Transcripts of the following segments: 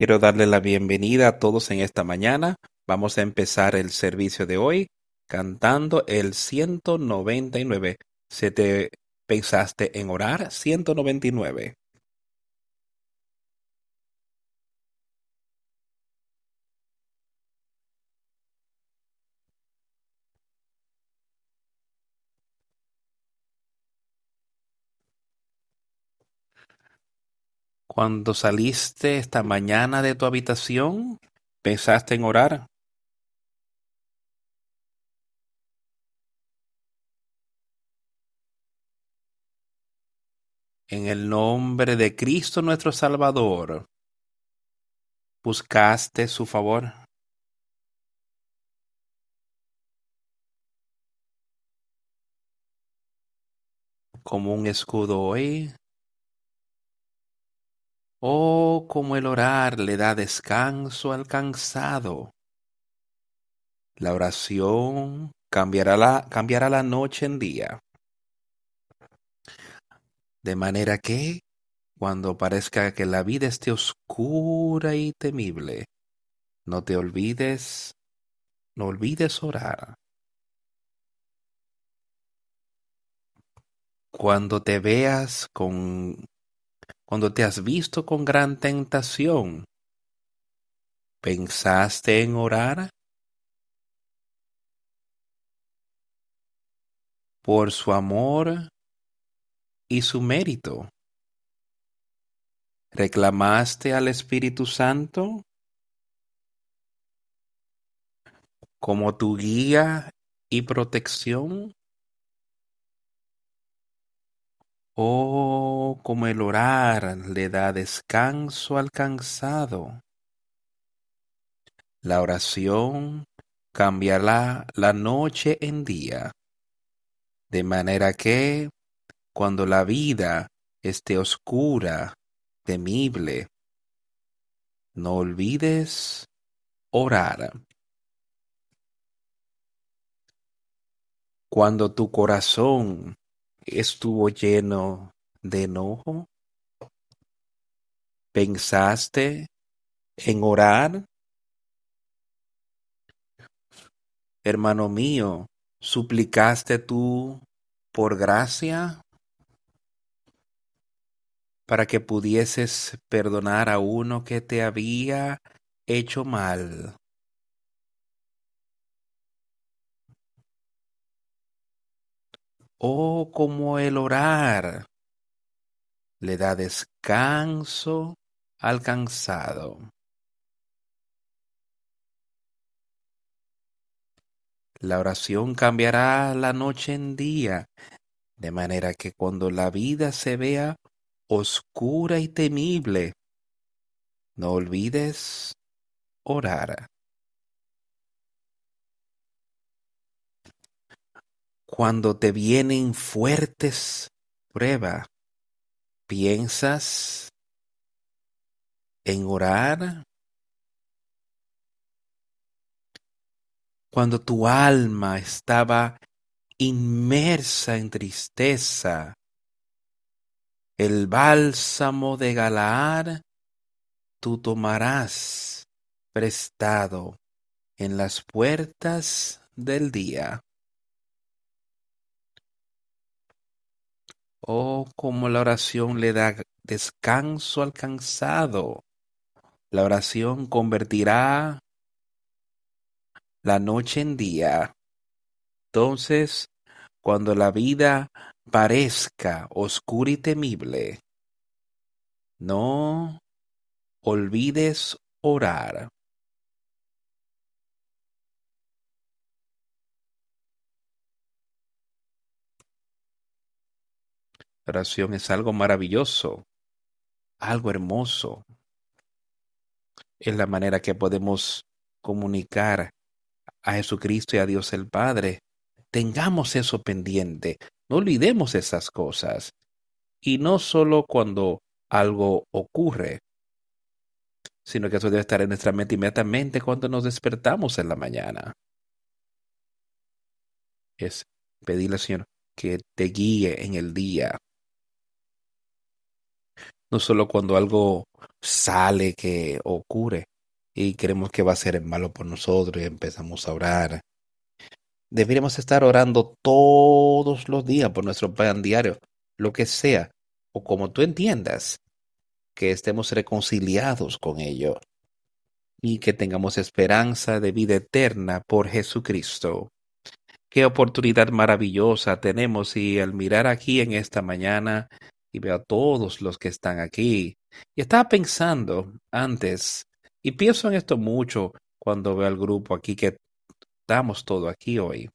Quiero darle la bienvenida a todos en esta mañana. Vamos a empezar el servicio de hoy cantando el 199. ¿Se te pensaste en orar? 199. Cuando saliste esta mañana de tu habitación, ¿pensaste en orar? En el nombre de Cristo nuestro Salvador, ¿buscaste su favor? Como un escudo hoy, Oh, como el orar le da descanso al cansado. La oración cambiará la, cambiará la noche en día. De manera que, cuando parezca que la vida esté oscura y temible, no te olvides, no olvides orar. Cuando te veas con cuando te has visto con gran tentación, ¿pensaste en orar? Por su amor y su mérito. ¿Reclamaste al Espíritu Santo como tu guía y protección? Oh, como el orar le da descanso al cansado. La oración cambiará la noche en día, de manera que cuando la vida esté oscura, temible, no olvides orar. Cuando tu corazón estuvo lleno de enojo? ¿Pensaste en orar? Hermano mío, ¿suplicaste tú por gracia para que pudieses perdonar a uno que te había hecho mal? Oh, como el orar le da descanso al cansado. La oración cambiará la noche en día, de manera que cuando la vida se vea oscura y temible, no olvides orar. Cuando te vienen fuertes pruebas, ¿piensas en orar? Cuando tu alma estaba inmersa en tristeza, el bálsamo de Galaad tú tomarás prestado en las puertas del día. Oh, como la oración le da descanso al cansado. La oración convertirá la noche en día. Entonces, cuando la vida parezca oscura y temible, no olvides orar. Oración es algo maravilloso, algo hermoso. Es la manera que podemos comunicar a Jesucristo y a Dios el Padre. Tengamos eso pendiente, no olvidemos esas cosas. Y no solo cuando algo ocurre, sino que eso debe estar en nuestra mente inmediatamente cuando nos despertamos en la mañana. Es pedirle al Señor que te guíe en el día, no solo cuando algo sale que ocurre y creemos que va a ser malo por nosotros y empezamos a orar. Deberíamos estar orando todos los días por nuestro pan diario, lo que sea, o como tú entiendas, que estemos reconciliados con ello y que tengamos esperanza de vida eterna por Jesucristo. Qué oportunidad maravillosa tenemos y al mirar aquí en esta mañana y veo a todos los que están aquí. Y estaba pensando antes, y pienso en esto mucho cuando veo al grupo aquí que estamos todo aquí hoy.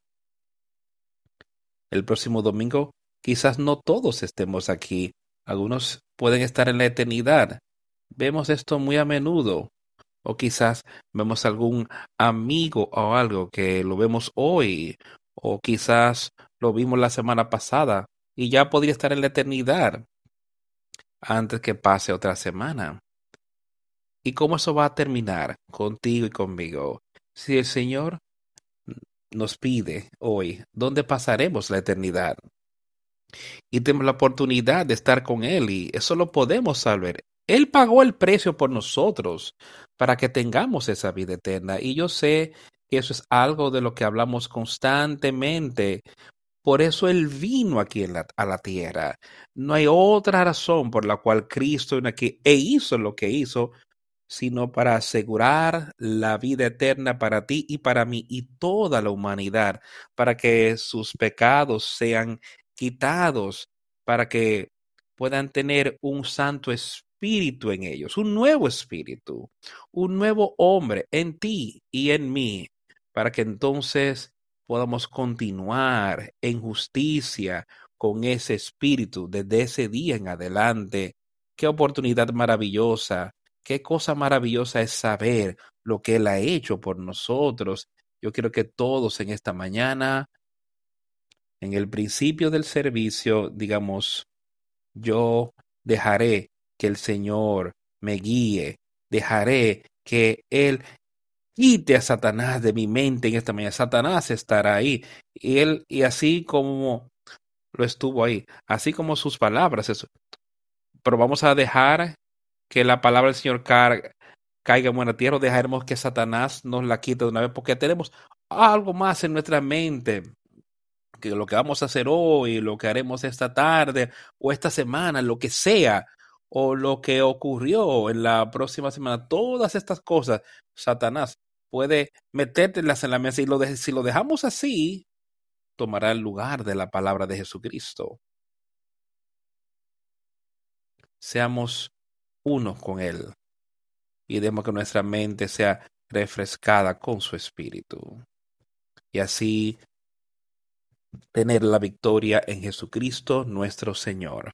El próximo domingo quizás no todos estemos aquí. Algunos pueden estar en la eternidad. Vemos esto muy a menudo. O quizás vemos algún amigo o algo que lo vemos hoy. O quizás lo vimos la semana pasada y ya podría estar en la eternidad antes que pase otra semana. ¿Y cómo eso va a terminar contigo y conmigo? Si el Señor nos pide hoy, ¿dónde pasaremos la eternidad? Y tenemos la oportunidad de estar con Él y eso lo podemos saber. Él pagó el precio por nosotros para que tengamos esa vida eterna. Y yo sé que eso es algo de lo que hablamos constantemente por eso Él vino aquí a la tierra. No hay otra razón por la cual Cristo vino aquí e hizo lo que hizo, sino para asegurar la vida eterna para ti y para mí y toda la humanidad, para que sus pecados sean quitados, para que puedan tener un santo espíritu en ellos, un nuevo espíritu, un nuevo hombre en ti y en mí, para que entonces podamos continuar en justicia con ese espíritu desde ese día en adelante. Qué oportunidad maravillosa, qué cosa maravillosa es saber lo que Él ha hecho por nosotros. Yo quiero que todos en esta mañana, en el principio del servicio, digamos, yo dejaré que el Señor me guíe, dejaré que Él quite a Satanás de mi mente en esta mañana. Satanás estará ahí. Y él, y así como lo estuvo ahí, así como sus palabras. Eso. Pero vamos a dejar que la palabra del Señor caiga en buena tierra o dejaremos que Satanás nos la quite de una vez porque tenemos algo más en nuestra mente que lo que vamos a hacer hoy, lo que haremos esta tarde o esta semana, lo que sea, o lo que ocurrió en la próxima semana, todas estas cosas, Satanás puede metértelas en la mesa y lo de, si lo dejamos así, tomará el lugar de la palabra de Jesucristo. Seamos uno con Él y demos que nuestra mente sea refrescada con su espíritu. Y así tener la victoria en Jesucristo nuestro Señor.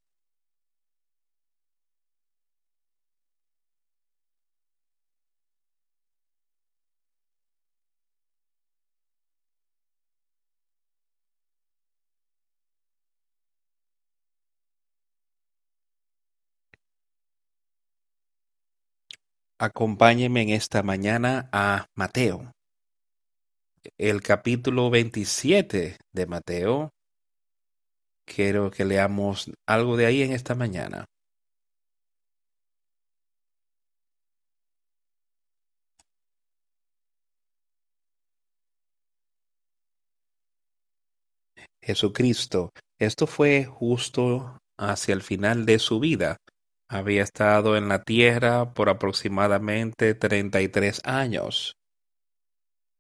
Acompáñeme en esta mañana a Mateo, el capítulo 27 de Mateo. Quiero que leamos algo de ahí en esta mañana. Jesucristo, esto fue justo hacia el final de su vida había estado en la tierra por aproximadamente 33 años.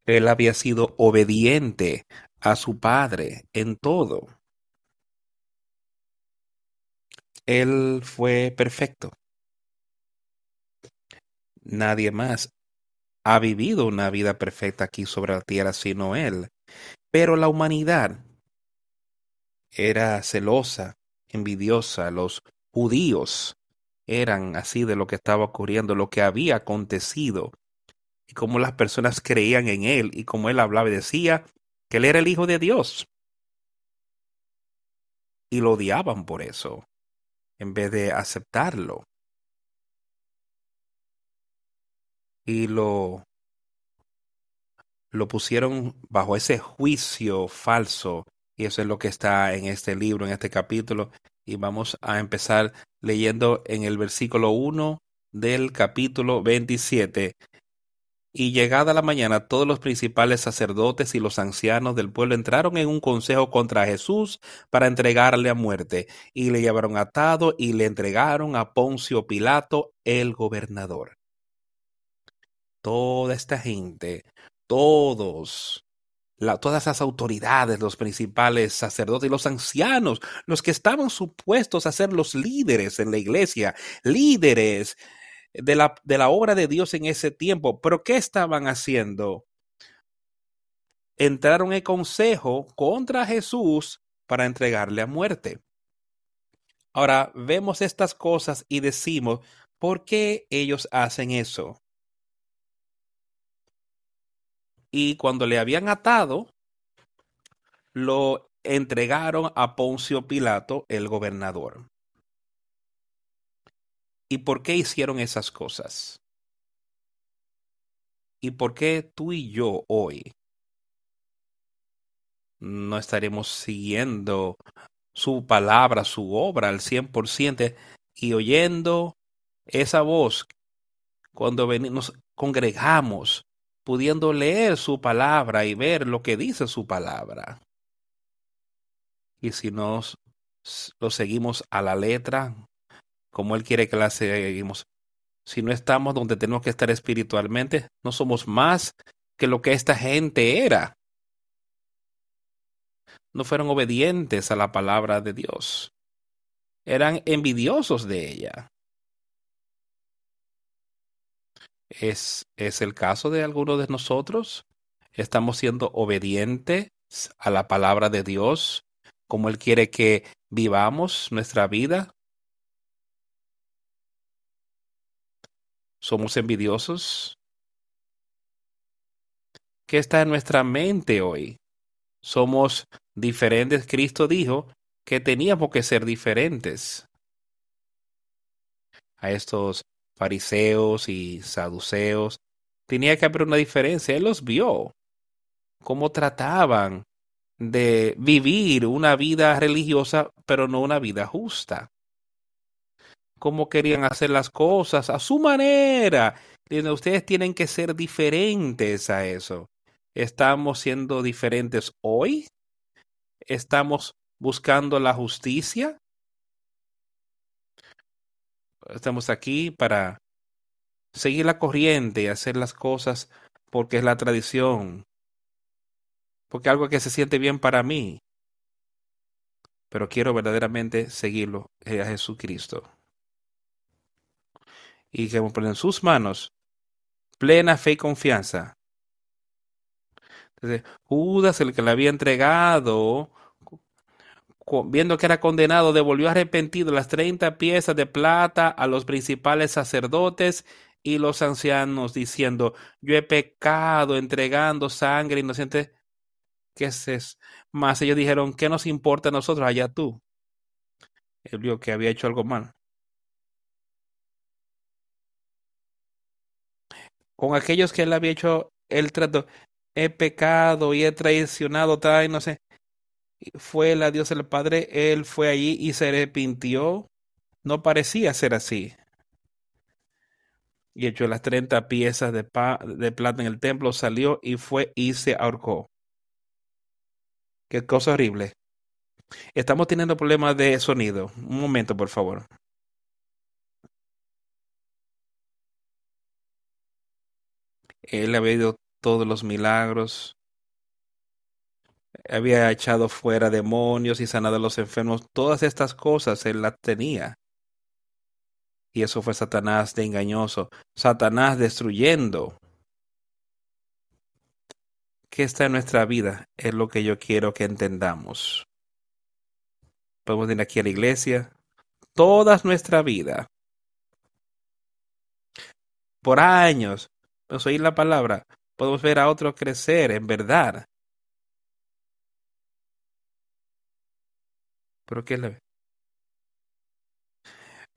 Él había sido obediente a su padre en todo. Él fue perfecto. Nadie más ha vivido una vida perfecta aquí sobre la tierra sino él. Pero la humanidad era celosa, envidiosa. Los judíos eran así de lo que estaba ocurriendo, lo que había acontecido, y cómo las personas creían en él, y cómo él hablaba y decía que él era el Hijo de Dios. Y lo odiaban por eso, en vez de aceptarlo. Y lo, lo pusieron bajo ese juicio falso, y eso es lo que está en este libro, en este capítulo, Y vamos a empezar leyendo en el versículo 1 del capítulo 27. Y llegada la mañana, todos los principales sacerdotes y los ancianos del pueblo entraron en un consejo contra Jesús para entregarle a muerte, y le llevaron atado y le entregaron a Poncio Pilato, el gobernador. Toda esta gente, todos, todas las autoridades, los principales sacerdotes y los ancianos, los que estaban supuestos a ser los líderes en la iglesia, líderes de la, de la obra de Dios en ese tiempo. Pero ¿qué estaban haciendo? Entraron en consejo contra Jesús para entregarle a muerte. Ahora vemos estas cosas y decimos, ¿por qué ellos hacen eso? Y cuando le habían atado, lo entregaron a Poncio Pilato, el gobernador. ¿Y por qué hicieron esas cosas? ¿Y por qué tú y yo hoy no estaremos siguiendo su palabra, su obra al 100% y oyendo esa voz cuando nos congregamos, pudiendo leer su palabra y ver lo que dice su palabra? Y si nos lo seguimos a la letra, como Él quiere que la seguimos. Si no estamos donde tenemos que estar espiritualmente, no somos más que lo que esta gente era. No fueron obedientes a la palabra de Dios. Eran envidiosos de ella. ¿Es, es el caso de algunos de nosotros? ¿Estamos siendo obedientes a la palabra de Dios como Él quiere que vivamos nuestra vida? ¿Somos envidiosos? ¿Qué está en nuestra mente hoy? ¿Somos diferentes? Cristo dijo que teníamos que ser diferentes. A estos fariseos y saduceos tenía que haber una diferencia. Él los vio, cómo trataban de vivir una vida religiosa, pero no una vida justa cómo querían hacer las cosas a su manera. Ustedes tienen que ser diferentes a eso. ¿Estamos siendo diferentes hoy? ¿Estamos buscando la justicia? Estamos aquí para seguir la corriente y hacer las cosas porque es la tradición, porque algo que se siente bien para mí, pero quiero verdaderamente seguirlo a Jesucristo y que poner en sus manos plena fe y confianza. Entonces, Judas, el que le había entregado, viendo que era condenado, devolvió arrepentido las treinta piezas de plata a los principales sacerdotes y los ancianos, diciendo, yo he pecado entregando sangre inocente. ¿Qué es eso? Más ellos dijeron, ¿qué nos importa a nosotros? Allá tú. Él vio que había hecho algo mal. con aquellos que él había hecho el trato. He pecado y he traicionado, tal, no sé. Fue la Dios el Padre, él fue allí y se arrepintió. No parecía ser así. Y echó las treinta piezas de, de plata en el templo, salió y fue y se ahorcó. Qué cosa horrible. Estamos teniendo problemas de sonido. Un momento, por favor. Él había ido todos los milagros, había echado fuera demonios y sanado a los enfermos. Todas estas cosas él las tenía. Y eso fue Satanás de engañoso. Satanás destruyendo. ¿Qué está en nuestra vida? Es lo que yo quiero que entendamos. Podemos ir aquí a la iglesia. Toda nuestra vida. Por años pues oír la palabra, podemos ver a otros crecer en verdad. Pero ¿qué le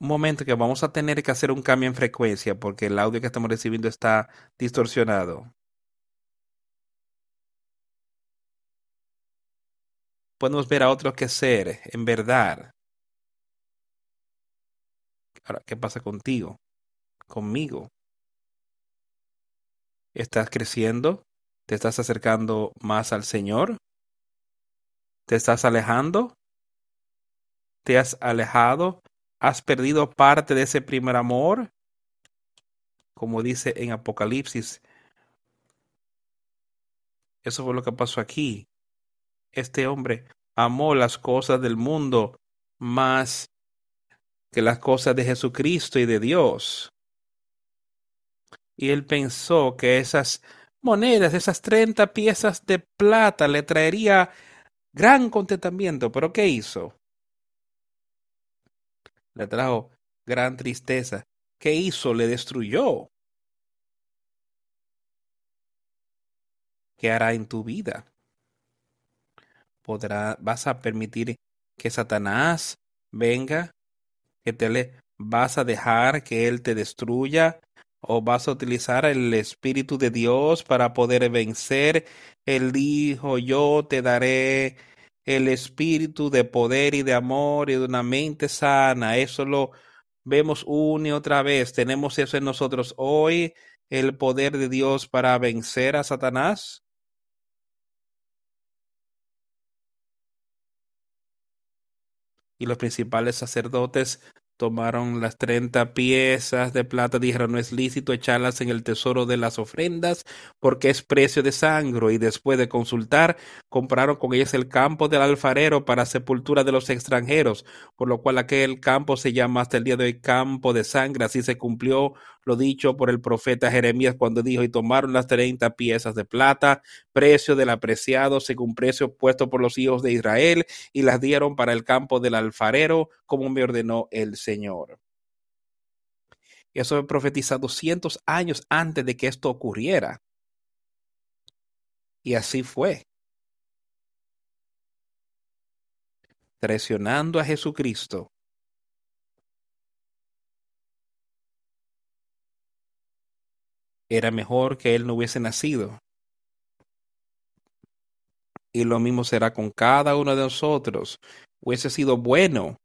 Un momento que vamos a tener que hacer un cambio en frecuencia porque el audio que estamos recibiendo está distorsionado. Podemos ver a otros crecer en verdad. Ahora, ¿qué pasa contigo? Conmigo. ¿Estás creciendo? ¿Te estás acercando más al Señor? ¿Te estás alejando? ¿Te has alejado? ¿Has perdido parte de ese primer amor? Como dice en Apocalipsis. Eso fue lo que pasó aquí. Este hombre amó las cosas del mundo más que las cosas de Jesucristo y de Dios. Y él pensó que esas monedas, esas treinta piezas de plata le traería gran contentamiento. Pero ¿qué hizo? Le trajo gran tristeza. ¿Qué hizo? Le destruyó. ¿Qué hará en tu vida? ¿Podrá, vas a permitir que Satanás venga? ¿Que te le vas a dejar que él te destruya? ¿O vas a utilizar el Espíritu de Dios para poder vencer? Él dijo, yo te daré el espíritu de poder y de amor y de una mente sana. Eso lo vemos una y otra vez. Tenemos eso en nosotros hoy, el poder de Dios para vencer a Satanás. Y los principales sacerdotes Tomaron las treinta piezas de plata, dijeron, no es lícito echarlas en el tesoro de las ofrendas, porque es precio de sangre, y después de consultar, compraron con ellas el campo del alfarero para sepultura de los extranjeros, por lo cual aquel campo se llama hasta el día de hoy campo de sangre, así se cumplió lo dicho por el profeta Jeremías cuando dijo, y tomaron las treinta piezas de plata, precio del apreciado, según precio puesto por los hijos de Israel, y las dieron para el campo del alfarero, como me ordenó el Señor. Eso fue profetizado doscientos años antes de que esto ocurriera. Y así fue. Traicionando a Jesucristo, era mejor que él no hubiese nacido. Y lo mismo será con cada uno de nosotros. Hubiese sido bueno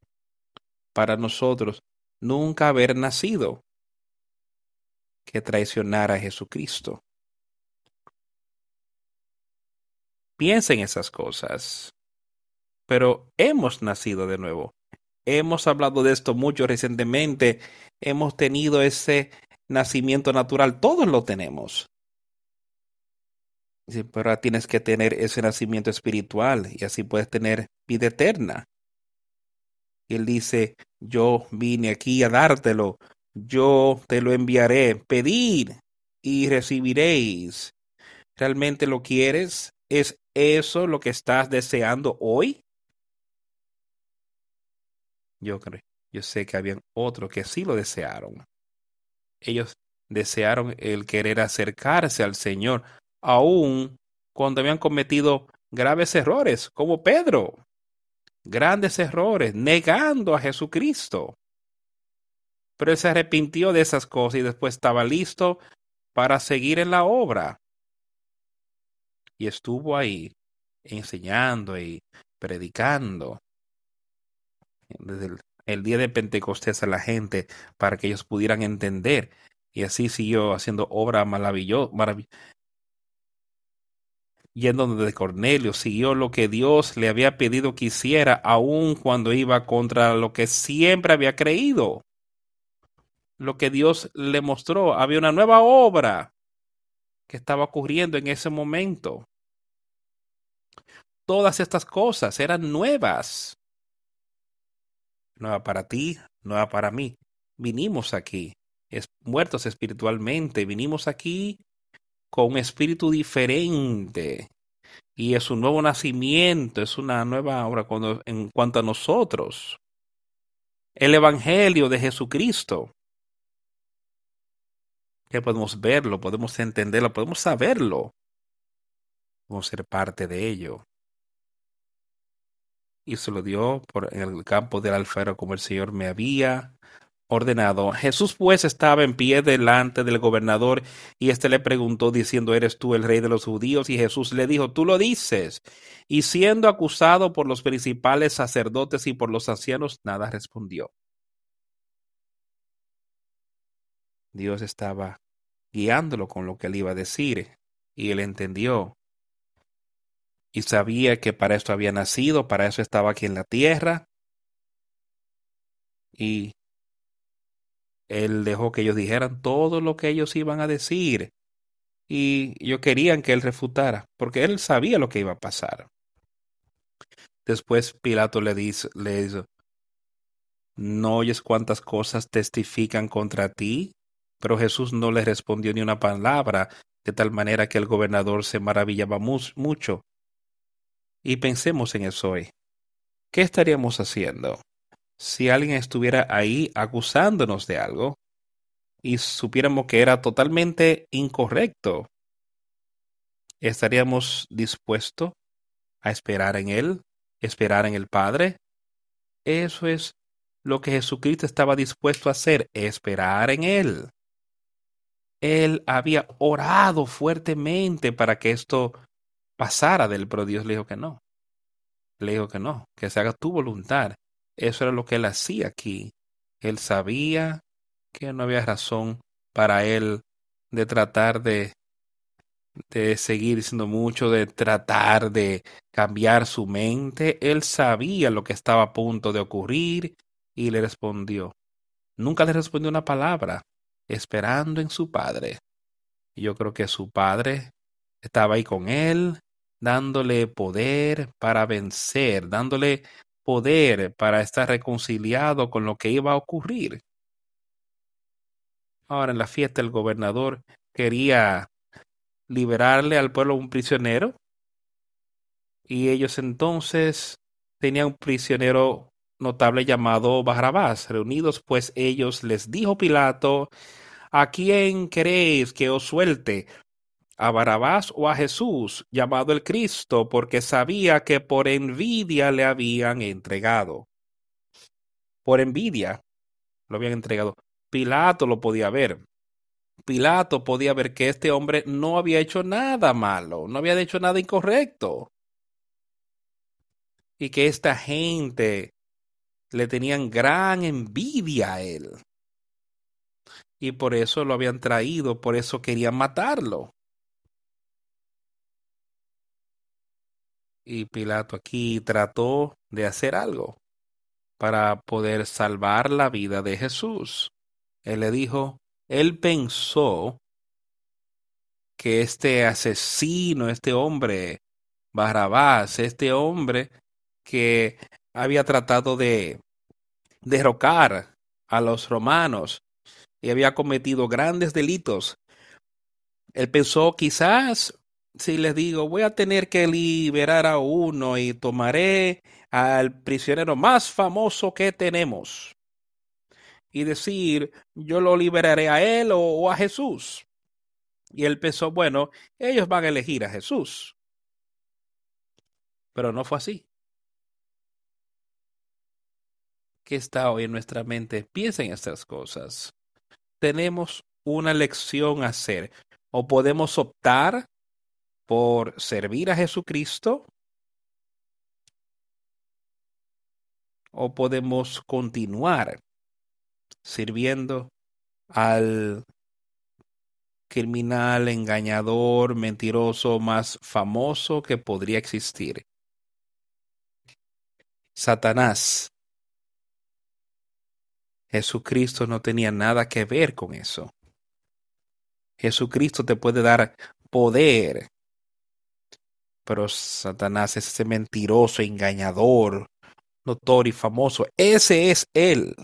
para nosotros nunca haber nacido que traicionar a Jesucristo. Piensa en esas cosas. Pero hemos nacido de nuevo. Hemos hablado de esto mucho recientemente. Hemos tenido ese nacimiento natural, todos lo tenemos. pero tienes que tener ese nacimiento espiritual y así puedes tener vida eterna. Y él dice, yo vine aquí a dártelo, yo te lo enviaré, pedir y recibiréis. ¿Realmente lo quieres? ¿Es eso lo que estás deseando hoy? Yo creo, yo sé que habían otros que sí lo desearon. Ellos desearon el querer acercarse al Señor, aun cuando habían cometido graves errores, como Pedro. Grandes errores, negando a Jesucristo. Pero él se arrepintió de esas cosas y después estaba listo para seguir en la obra. Y estuvo ahí enseñando y predicando desde el el día de Pentecostés a la gente para que ellos pudieran entender. Y así siguió haciendo obra maravillosa. Marav yendo de Cornelio, siguió lo que Dios le había pedido que hiciera, aun cuando iba contra lo que siempre había creído. Lo que Dios le mostró, había una nueva obra que estaba ocurriendo en ese momento. Todas estas cosas eran nuevas nueva para ti, nueva para mí. Vinimos aquí, muertos espiritualmente, vinimos aquí con un espíritu diferente. Y es un nuevo nacimiento, es una nueva obra cuando, en cuanto a nosotros. El Evangelio de Jesucristo, que podemos verlo, podemos entenderlo, podemos saberlo, podemos ser parte de ello y se lo dio por el campo del alfarero como el Señor me había ordenado. Jesús pues estaba en pie delante del gobernador y éste le preguntó diciendo, ¿eres tú el rey de los judíos? Y Jesús le dijo, tú lo dices. Y siendo acusado por los principales sacerdotes y por los ancianos, nada respondió. Dios estaba guiándolo con lo que él iba a decir y él entendió y sabía que para esto había nacido, para eso estaba aquí en la tierra y él dejó que ellos dijeran todo lo que ellos iban a decir y yo querían que él refutara porque él sabía lo que iba a pasar. Después Pilato le dice, ¿no oyes cuántas cosas testifican contra ti? Pero Jesús no le respondió ni una palabra, de tal manera que el gobernador se maravillaba mucho. Y pensemos en eso hoy. ¿Qué estaríamos haciendo si alguien estuviera ahí acusándonos de algo y supiéramos que era totalmente incorrecto? ¿Estaríamos dispuestos a esperar en Él, esperar en el Padre? Eso es lo que Jesucristo estaba dispuesto a hacer, esperar en Él. Él había orado fuertemente para que esto pasara del, pero Dios le dijo que no. Le dijo que no, que se haga tu voluntad. Eso era lo que él hacía aquí. Él sabía que no había razón para él de tratar de, de seguir diciendo mucho, de tratar de cambiar su mente. Él sabía lo que estaba a punto de ocurrir y le respondió. Nunca le respondió una palabra, esperando en su padre. Yo creo que su padre estaba ahí con él, dándole poder para vencer, dándole poder para estar reconciliado con lo que iba a ocurrir. Ahora en la fiesta el gobernador quería liberarle al pueblo un prisionero y ellos entonces tenían un prisionero notable llamado Barrabás. Reunidos pues ellos les dijo Pilato, ¿a quién queréis que os suelte? ¿A Barrabás o a Jesús, llamado el Cristo, porque sabía que por envidia le habían entregado? Por envidia lo habían entregado. Pilato lo podía ver. Pilato podía ver que este hombre no había hecho nada malo, no había hecho nada incorrecto. Y que esta gente le tenían gran envidia a él. Y por eso lo habían traído, por eso querían matarlo. Y Pilato aquí trató de hacer algo para poder salvar la vida de Jesús. Él le dijo, él pensó que este asesino, este hombre, Barrabás, este hombre que había tratado de derrocar a los romanos y había cometido grandes delitos. Él pensó quizás si les digo voy a tener que liberar a uno y tomaré al prisionero más famoso que tenemos y decir yo lo liberaré a él o, a Jesús. Y él pensó, bueno, ellos van a elegir a Jesús. Pero no fue así. ¿Qué está hoy en nuestra mente? Piensa en estas cosas. Tenemos una lección a hacer. O podemos optar por servir a Jesucristo. O podemos continuar sirviendo al criminal, engañador, mentiroso más famoso que podría existir. Satanás Jesucristo no tenía nada que ver con eso. Jesucristo te puede dar poder, pero Satanás es ese mentiroso, engañador, notorio y famoso. Ese es él.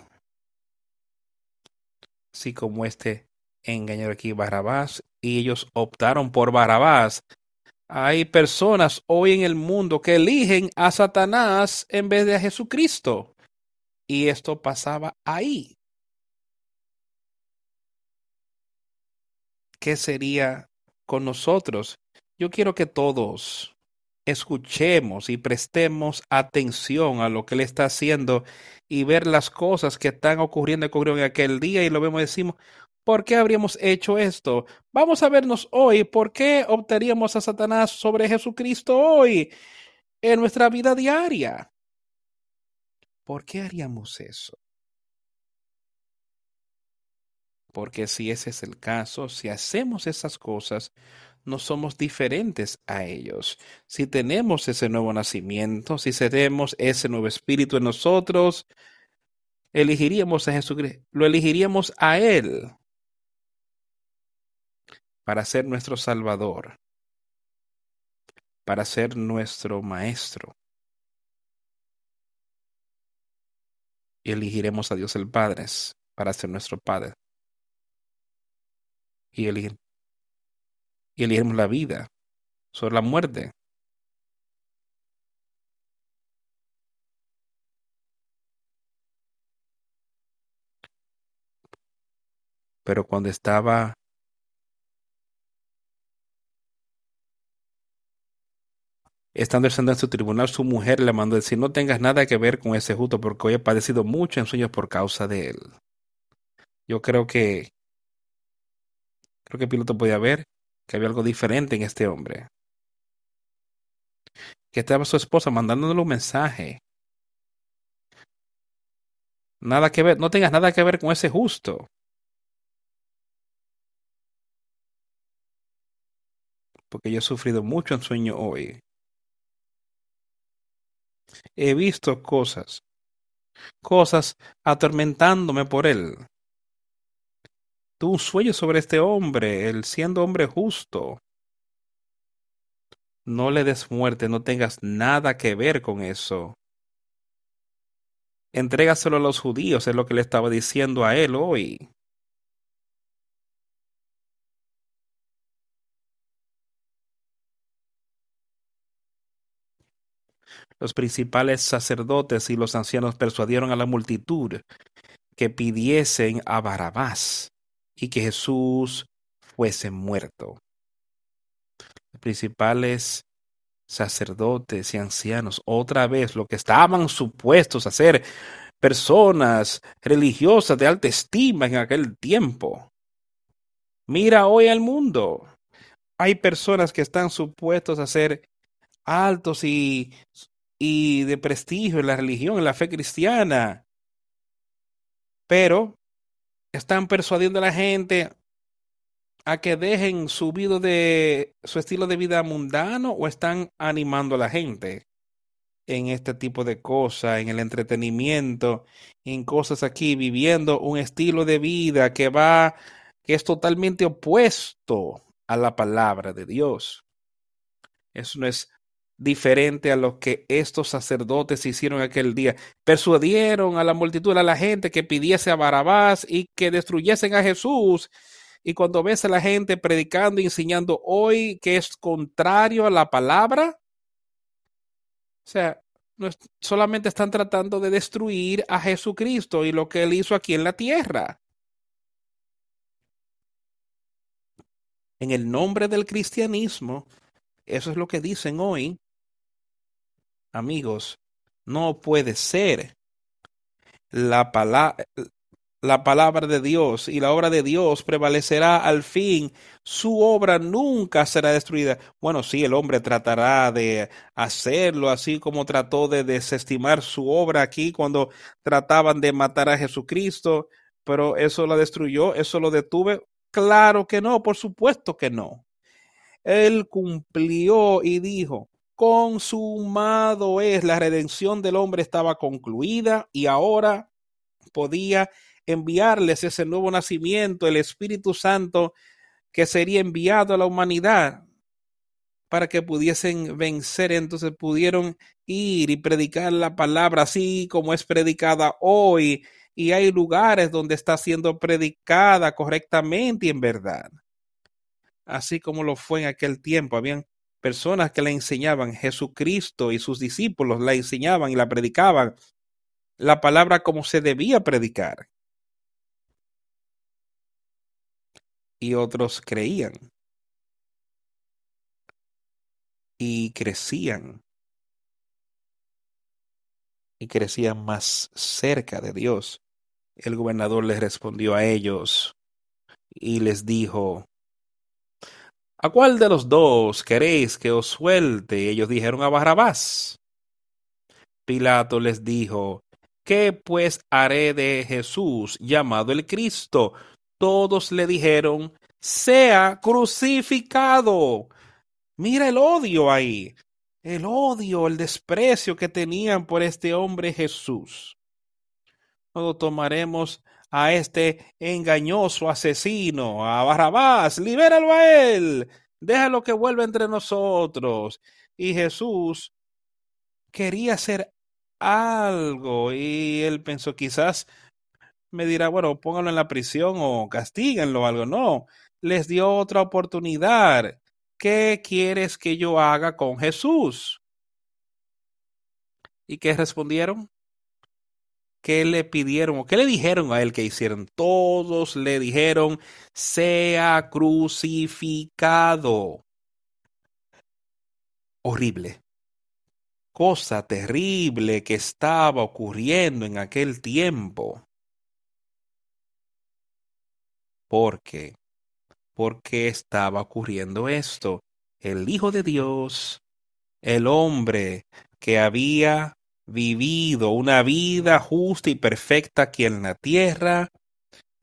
Así como este engañador aquí, Barrabás, y ellos optaron por Barrabás. Hay personas hoy en el mundo que eligen a Satanás en vez de a Jesucristo. Y esto pasaba ahí. ¿Qué sería con nosotros? Yo quiero que todos escuchemos y prestemos atención a lo que Él está haciendo y ver las cosas que están ocurriendo, en aquel día y lo vemos y decimos, ¿por qué habríamos hecho esto? Vamos a vernos hoy, ¿por qué optaríamos a Satanás sobre Jesucristo hoy en nuestra vida diaria? ¿Por qué haríamos eso? Porque si ese es el caso, si hacemos esas cosas, no somos diferentes a ellos. Si tenemos ese nuevo nacimiento, si tenemos ese nuevo espíritu en nosotros, elegiríamos a Jesucristo, lo elegiríamos a Él para ser nuestro Salvador, para ser nuestro Maestro. Y elegiremos a Dios el Padre para ser nuestro Padre. Y, elegir, y elegiremos la vida sobre la muerte. Pero cuando estaba Estando en su tribunal, su mujer le mandó decir, no tengas nada que ver con ese justo, porque hoy he padecido mucho en sueños por causa de él. Yo creo que, creo que Piloto podía ver que había algo diferente en este hombre. Que estaba su esposa mandándole un mensaje. Nada que ver, no tengas nada que ver con ese justo. Porque yo he sufrido mucho en sueño hoy. He visto cosas, cosas atormentándome por él. Tuve un sueño sobre este hombre, él siendo hombre justo. No le des muerte, no tengas nada que ver con eso. Entrégaselo a los judíos, es lo que le estaba diciendo a él hoy. Los principales sacerdotes y los ancianos persuadieron a la multitud que pidiesen a Barabás y que Jesús fuese muerto. Los principales sacerdotes y ancianos, otra vez lo que estaban supuestos a ser personas religiosas de alta estima en aquel tiempo. Mira hoy al mundo. Hay personas que están supuestos a ser altos y y de prestigio en la religión, en la fe cristiana. Pero están persuadiendo a la gente a que dejen su vida de su estilo de vida mundano o están animando a la gente en este tipo de cosas, en el entretenimiento, en cosas aquí, viviendo un estilo de vida que va, que es totalmente opuesto a la palabra de Dios. Eso no es diferente a lo que estos sacerdotes hicieron aquel día. Persuadieron a la multitud, a la gente que pidiese a Barabás y que destruyesen a Jesús. Y cuando ves a la gente predicando y enseñando hoy que es contrario a la palabra, o sea, solamente están tratando de destruir a Jesucristo y lo que él hizo aquí en la tierra. En el nombre del cristianismo, eso es lo que dicen hoy amigos, no puede ser. La, la palabra de Dios y la obra de Dios prevalecerá al fin. Su obra nunca será destruida. Bueno, sí, el hombre tratará de hacerlo, así como trató de desestimar su obra aquí cuando trataban de matar a Jesucristo, pero eso lo destruyó, eso lo detuve. Claro que no, por supuesto que no. Él cumplió y dijo, consumado es, la redención del hombre estaba concluida y ahora podía enviarles ese nuevo nacimiento, el Espíritu Santo que sería enviado a la humanidad para que pudiesen vencer, entonces pudieron ir y predicar la palabra así como es predicada hoy. Y hay lugares donde está siendo predicada correctamente y en verdad. Así como lo fue en aquel tiempo, habían personas que le enseñaban, Jesucristo y sus discípulos la enseñaban y la predicaban, la palabra como se debía predicar. Y otros creían y crecían y crecían más cerca de Dios. El gobernador les respondió a ellos y les dijo, ¿A cuál de los dos queréis que os suelte? Ellos dijeron a Barrabás. Pilato les dijo, ¿qué pues haré de Jesús llamado el Cristo? todos le dijeron, sea crucificado. Mira el odio ahí, el odio, el desprecio que tenían por este hombre Jesús. No tomaremos a este engañoso asesino, a Barrabás, libéralo a él, déjalo que vuelva entre nosotros. Y Jesús quería hacer algo y él pensó quizás me dirá, bueno, pónganlo en la prisión o castíguenlo o algo. No, les dio otra oportunidad. ¿Qué quieres que yo haga con Jesús? ¿Y qué respondieron? ¿Qué le pidieron o qué le dijeron a él que hicieron? Todos le dijeron, sea crucificado. Horrible. Cosa terrible que estaba ocurriendo en aquel tiempo. ¿Por qué? ¿Por qué estaba ocurriendo esto? El Hijo de Dios, el hombre que había vivido una vida justa y perfecta aquí en la tierra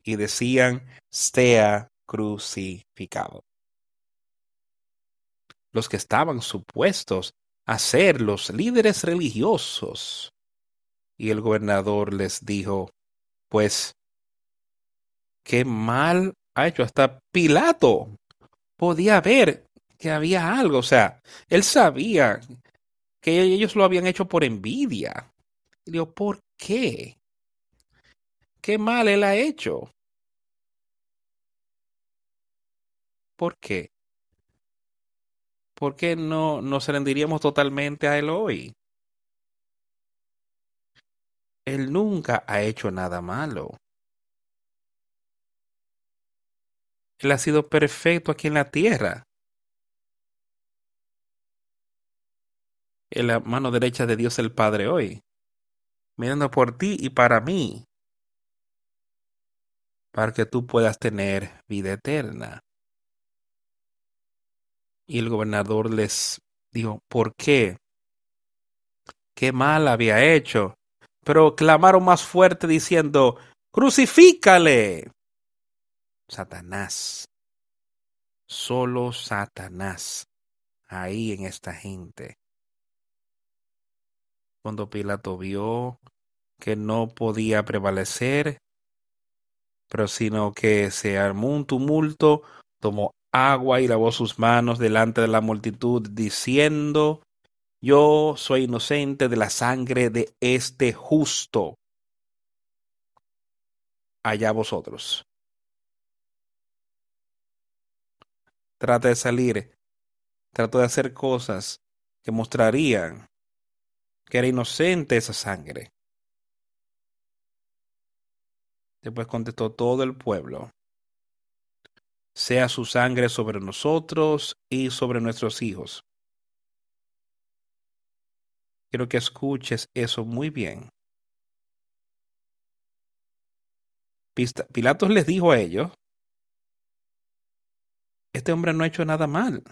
y decían, sea crucificado. Los que estaban supuestos a ser los líderes religiosos. Y el gobernador les dijo, pues, qué mal ha hecho. Hasta Pilato podía ver que había algo. O sea, él sabía que ellos lo habían hecho por envidia. Y digo, ¿por qué? ¿Qué mal él ha hecho? ¿Por qué? ¿Por qué no nos rendiríamos totalmente a él hoy? Él nunca ha hecho nada malo. Él ha sido perfecto aquí en la tierra. En la mano derecha de Dios el Padre hoy, mirando por ti y para mí, para que tú puedas tener vida eterna. Y el gobernador les dijo, ¿por qué? ¿Qué mal había hecho? Pero clamaron más fuerte diciendo, crucifícale. Satanás, solo Satanás, ahí en esta gente cuando Pilato vio que no podía prevalecer, pero sino que se armó un tumulto, tomó agua y lavó sus manos delante de la multitud, diciendo, Yo soy inocente de la sangre de este justo. Allá vosotros. Trata de salir, trata de hacer cosas que mostrarían que era inocente esa sangre. Después contestó todo el pueblo. Sea su sangre sobre nosotros y sobre nuestros hijos. Quiero que escuches eso muy bien. Pilatos les dijo a ellos, este hombre no ha hecho nada mal.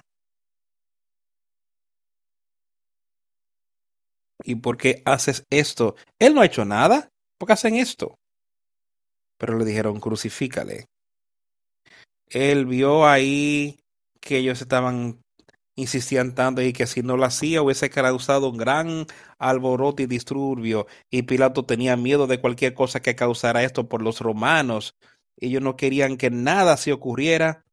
¿Y por qué haces esto? Él no ha hecho nada. ¿Por qué hacen esto? Pero le dijeron, crucifícale. Él vio ahí que ellos estaban insistían tanto y que si no lo hacía hubiese causado un gran alboroto y disturbio y Pilato tenía miedo de cualquier cosa que causara esto por los romanos. Ellos no querían que nada se ocurriera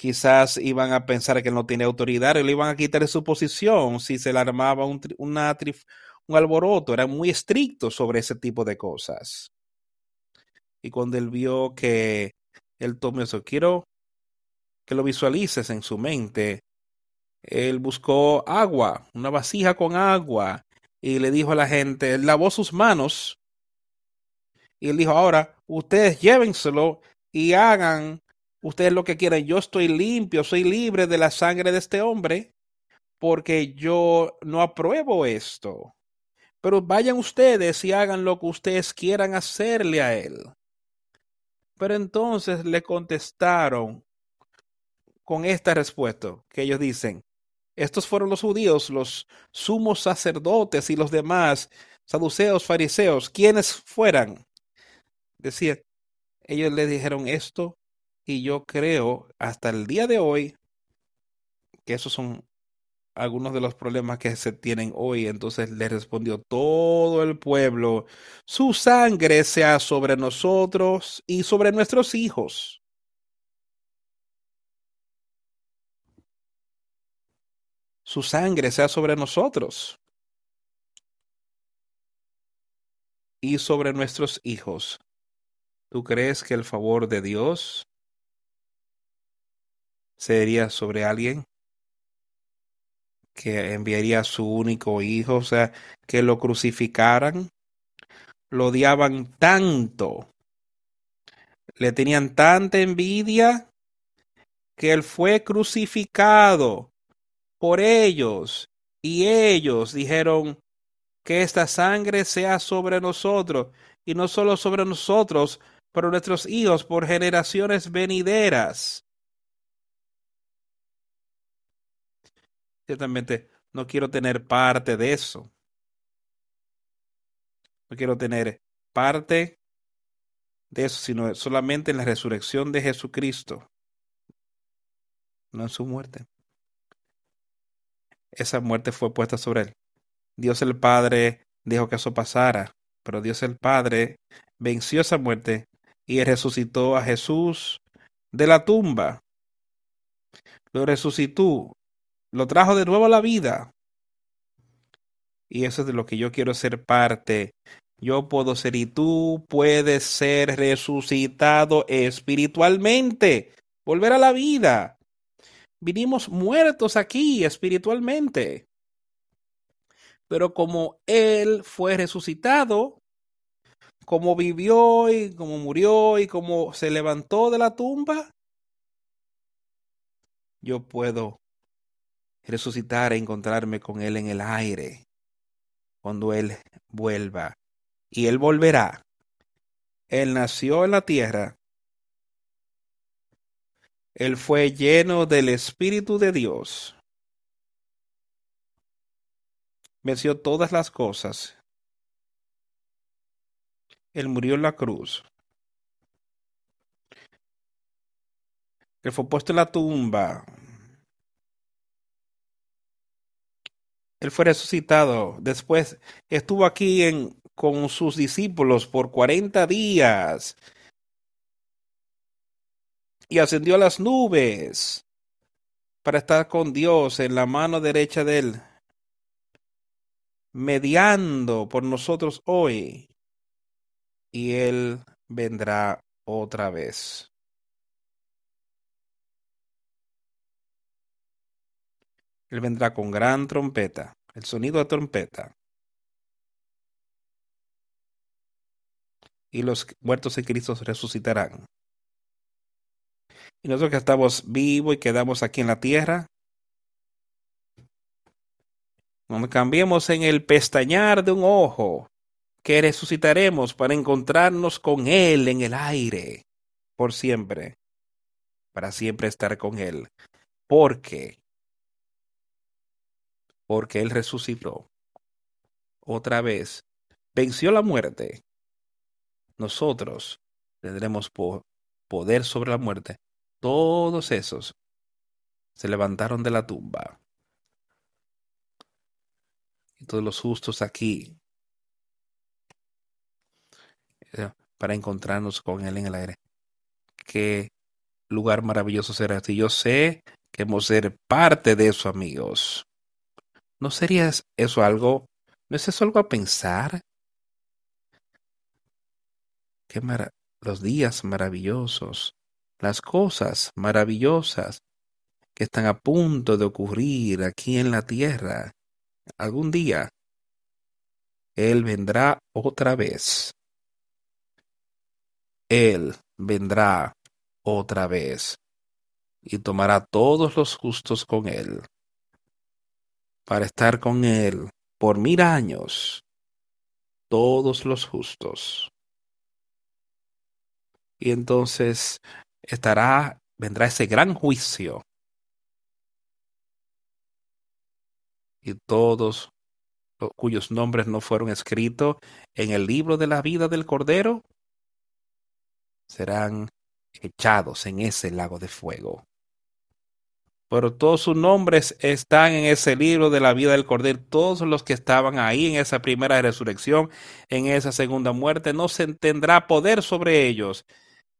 quizás iban a pensar que no tiene autoridad y le iban a quitar su posición si se le armaba un, un alboroto. Era muy estricto sobre ese tipo de cosas. Y cuando él vio que él tomó eso, quiero que lo visualices en su mente. Él buscó agua, una vasija con agua, y le dijo a la gente, él lavó sus manos, y él dijo, ahora, ustedes llévenselo y hagan ustedes lo que quieran, yo estoy limpio, soy libre de la sangre de este hombre, porque yo no apruebo esto. Pero vayan ustedes y hagan lo que ustedes quieran hacerle a él. Pero entonces le contestaron con esta respuesta que ellos dicen, estos fueron los judíos, los sumos sacerdotes y los demás, saduceos, fariseos, quienes fueran. Decía, ellos le dijeron esto y yo creo hasta el día de hoy que esos son algunos de los problemas que se tienen hoy. Entonces le respondió todo el pueblo, su sangre sea sobre nosotros y sobre nuestros hijos. Su sangre sea sobre nosotros y sobre nuestros hijos. ¿Tú crees que el favor de Dios sería sobre alguien? que enviaría a su único hijo, o sea, que lo crucificaran, lo odiaban tanto, le tenían tanta envidia que él fue crucificado por ellos y ellos dijeron que esta sangre sea sobre nosotros y no solo sobre nosotros, pero nuestros hijos por generaciones venideras. Ciertamente no quiero tener parte de eso. No quiero tener parte de eso, sino solamente en la resurrección de Jesucristo, no en su muerte. Esa muerte fue puesta sobre él. Dios el Padre dijo que eso pasara, pero Dios el Padre venció esa muerte y resucitó a Jesús de la tumba. Lo resucitó lo trajo de nuevo a la vida. Y eso es de lo que yo quiero ser parte. Yo puedo ser y tú puedes ser resucitado espiritualmente, volver a la vida. Vinimos muertos aquí espiritualmente. Pero como Él fue resucitado, como vivió y como murió y como se levantó de la tumba, yo puedo resucitar e encontrarme con Él en el aire cuando Él vuelva. Y Él volverá. Él nació en la tierra. Él fue lleno del Espíritu de Dios. Venció todas las cosas. Él murió en la cruz. Él fue puesto en la tumba. Él fue resucitado. Después estuvo aquí en, con sus discípulos por cuarenta días y ascendió a las nubes para estar con Dios en la mano derecha de Él, mediando por nosotros hoy. Y Él vendrá otra vez. Él vendrá con gran trompeta, el sonido de trompeta. Y los muertos en Cristo resucitarán. Y nosotros que estamos vivos y quedamos aquí en la tierra, cuando cambiemos en el pestañar de un ojo, que resucitaremos para encontrarnos con Él en el aire, por siempre, para siempre estar con Él. Porque porque Él resucitó otra vez, venció la muerte, nosotros tendremos poder sobre la muerte. Todos esos se levantaron de la tumba. Y todos los justos aquí eh, para encontrarnos con Él en el aire. Qué lugar maravilloso será este. Yo sé que hemos ser parte de eso, amigos. ¿No sería eso algo, no es eso algo a pensar? Qué los días maravillosos, las cosas maravillosas que están a punto de ocurrir aquí en la tierra. Algún día Él vendrá otra vez. Él vendrá otra vez y tomará todos los justos con Él para estar con Él por mil años, todos los justos. Y entonces estará, vendrá ese gran juicio. Y todos cuyos nombres no fueron escritos en el libro de la vida del Cordero serán echados en ese lago de fuego. Pero todos sus nombres están en ese libro de la vida del Cordero. Todos los que estaban ahí en esa primera resurrección, en esa segunda muerte, no se tendrá poder sobre ellos.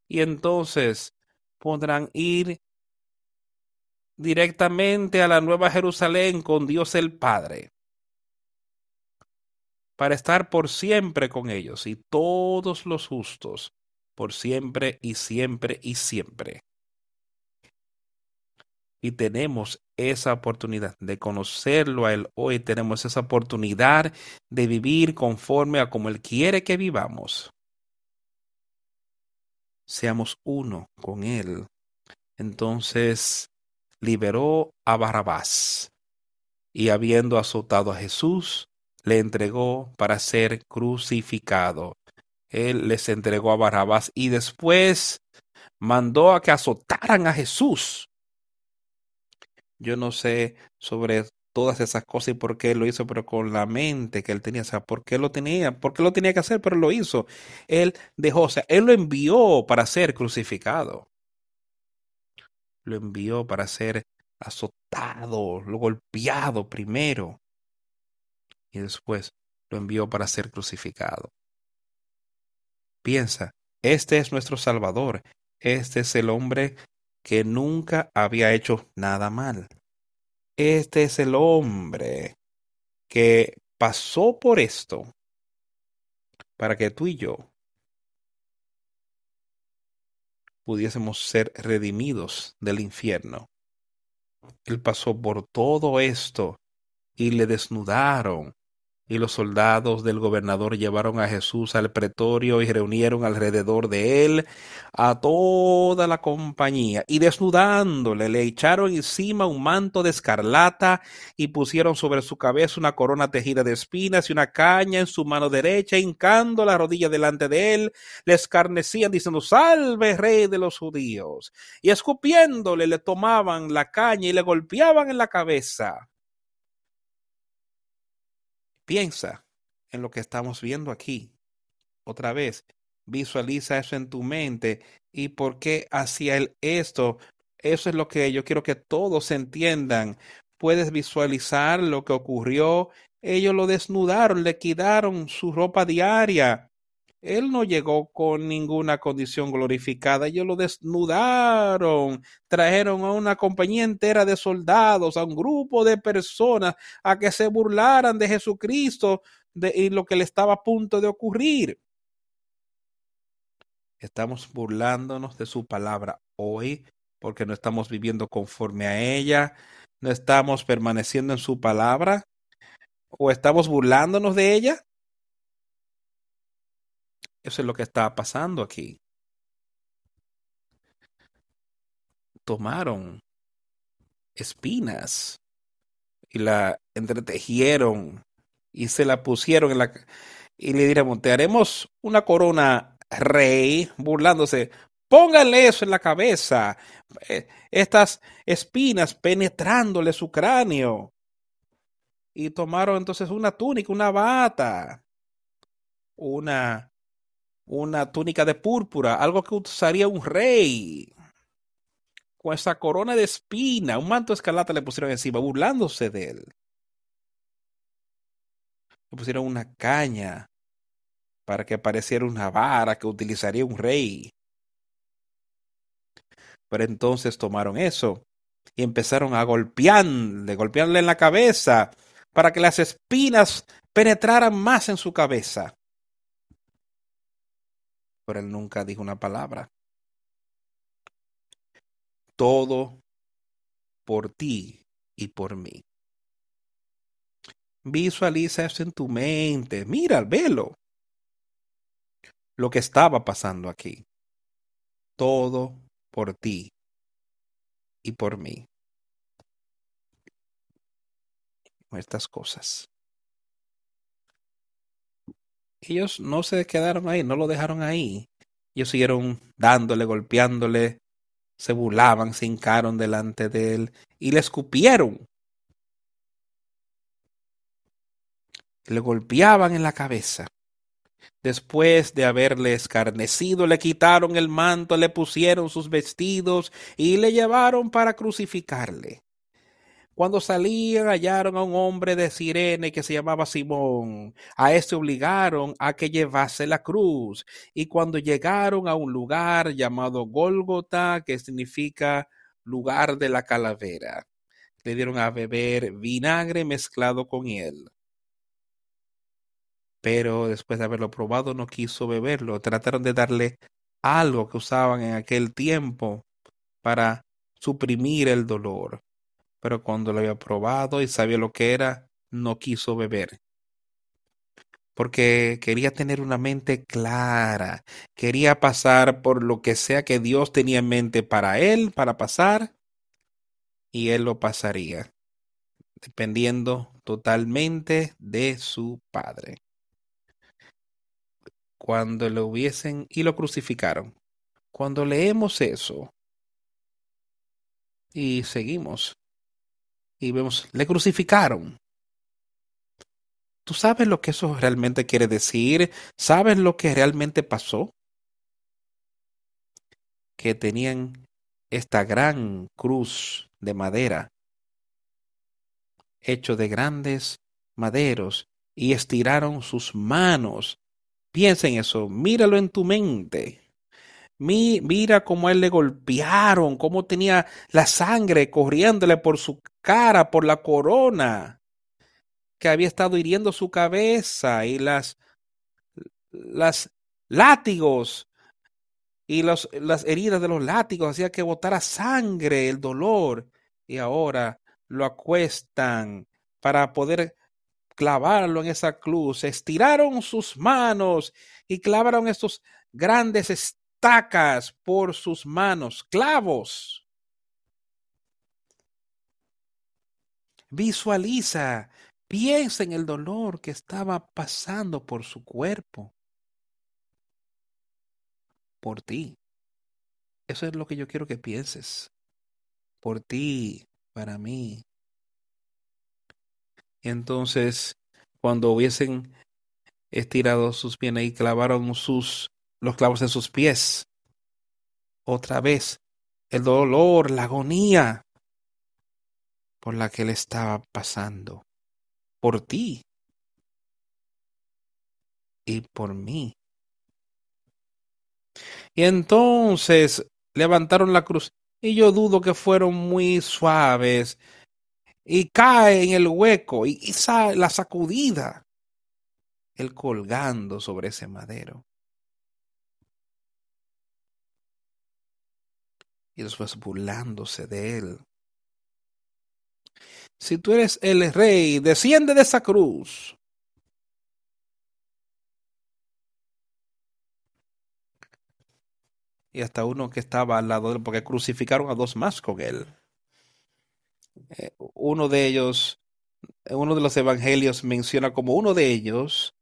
Y entonces podrán ir directamente a la Nueva Jerusalén con Dios el Padre para estar por siempre con ellos y todos los justos, por siempre y siempre y siempre. Y tenemos esa oportunidad de conocerlo a Él hoy, tenemos esa oportunidad de vivir conforme a como Él quiere que vivamos. Seamos uno con Él. Entonces liberó a Barrabás y habiendo azotado a Jesús, le entregó para ser crucificado. Él les entregó a Barrabás y después mandó a que azotaran a Jesús. Yo no sé sobre todas esas cosas y por qué lo hizo, pero con la mente que él tenía, o sea, por qué lo tenía, por qué lo tenía que hacer, pero lo hizo. Él dejó, o sea, él lo envió para ser crucificado. Lo envió para ser azotado, lo golpeado primero y después lo envió para ser crucificado. Piensa, este es nuestro Salvador, este es el hombre que nunca había hecho nada mal. Este es el hombre que pasó por esto para que tú y yo pudiésemos ser redimidos del infierno. Él pasó por todo esto y le desnudaron y los soldados del gobernador llevaron a Jesús al pretorio y reunieron alrededor de él a toda la compañía. Y desnudándole le echaron encima un manto de escarlata y pusieron sobre su cabeza una corona tejida de espinas y una caña en su mano derecha, hincando la rodilla delante de él, le escarnecían diciendo, salve rey de los judíos, y escupiéndole le tomaban la caña y le golpeaban en la cabeza. Piensa en lo que estamos viendo aquí. Otra vez, visualiza eso en tu mente y por qué hacía él esto. Eso es lo que yo quiero que todos entiendan. Puedes visualizar lo que ocurrió. Ellos lo desnudaron, le quitaron su ropa diaria. Él no llegó con ninguna condición glorificada, ellos lo desnudaron, trajeron a una compañía entera de soldados, a un grupo de personas, a que se burlaran de Jesucristo de, y lo que le estaba a punto de ocurrir. Estamos burlándonos de su palabra hoy porque no estamos viviendo conforme a ella, no estamos permaneciendo en su palabra o estamos burlándonos de ella. Eso es lo que está pasando aquí. Tomaron espinas y la entretejieron y se la pusieron en la y le diremos, te una corona rey, burlándose, pónganle eso en la cabeza, eh, estas espinas penetrándole su cráneo. Y tomaron entonces una túnica, una bata, una una túnica de púrpura, algo que usaría un rey. Con esa corona de espina, un manto escarlata le pusieron encima, burlándose de él. Le pusieron una caña para que pareciera una vara que utilizaría un rey. Pero entonces tomaron eso y empezaron a golpearle, golpearle en la cabeza para que las espinas penetraran más en su cabeza pero él nunca dijo una palabra. Todo por ti y por mí. Visualiza eso en tu mente. Mira, velo. Lo que estaba pasando aquí. Todo por ti y por mí. Estas cosas ellos no se quedaron ahí, no lo dejaron ahí. Ellos siguieron dándole, golpeándole, se burlaban, se hincaron delante de él y le escupieron. Le golpeaban en la cabeza. Después de haberle escarnecido, le quitaron el manto, le pusieron sus vestidos y le llevaron para crucificarle. Cuando salían hallaron a un hombre de Sirene que se llamaba Simón. A este obligaron a que llevase la cruz. Y cuando llegaron a un lugar llamado Gólgota, que significa lugar de la calavera, le dieron a beber vinagre mezclado con hiel. Pero después de haberlo probado no quiso beberlo. Trataron de darle algo que usaban en aquel tiempo para suprimir el dolor pero cuando lo había probado y sabía lo que era, no quiso beber. Porque quería tener una mente clara, quería pasar por lo que sea que Dios tenía en mente para él, para pasar, y él lo pasaría, dependiendo totalmente de su Padre. Cuando lo hubiesen y lo crucificaron. Cuando leemos eso y seguimos, y vemos, le crucificaron. ¿Tú sabes lo que eso realmente quiere decir? ¿Sabes lo que realmente pasó? Que tenían esta gran cruz de madera, hecho de grandes maderos, y estiraron sus manos. Piensa en eso, míralo en tu mente. Mira cómo a él le golpearon, cómo tenía la sangre corriéndole por su cara, por la corona que había estado hiriendo su cabeza y las, las látigos y los, las heridas de los látigos hacía que botara sangre, el dolor, y ahora lo acuestan para poder clavarlo en esa cruz. Estiraron sus manos y clavaron estos grandes estacas por sus manos, clavos. Visualiza, piensa en el dolor que estaba pasando por su cuerpo, por ti. Eso es lo que yo quiero que pienses. Por ti, para mí. entonces, cuando hubiesen estirado sus piernas y clavaron sus los clavos en sus pies, otra vez el dolor, la agonía por la que él estaba pasando, por ti y por mí. Y entonces levantaron la cruz y yo dudo que fueron muy suaves y cae en el hueco y, y la sacudida, él colgando sobre ese madero. Y después burlándose de él. Si tú eres el rey, desciende de esa cruz. Y hasta uno que estaba al lado de él, porque crucificaron a dos más con él. Eh, uno de ellos, uno de los evangelios menciona como uno de ellos.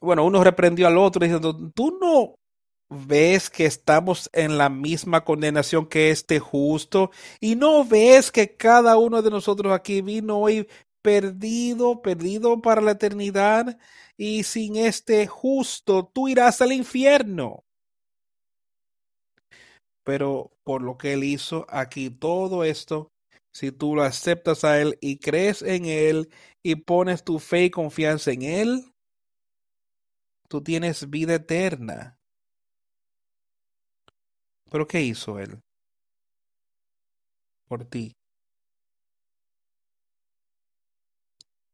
Bueno, uno reprendió al otro diciendo, tú no ves que estamos en la misma condenación que este justo y no ves que cada uno de nosotros aquí vino hoy perdido, perdido para la eternidad y sin este justo tú irás al infierno. Pero por lo que él hizo aquí todo esto, si tú lo aceptas a él y crees en él y pones tu fe y confianza en él, tú tienes vida eterna. Pero ¿qué hizo él? Por ti.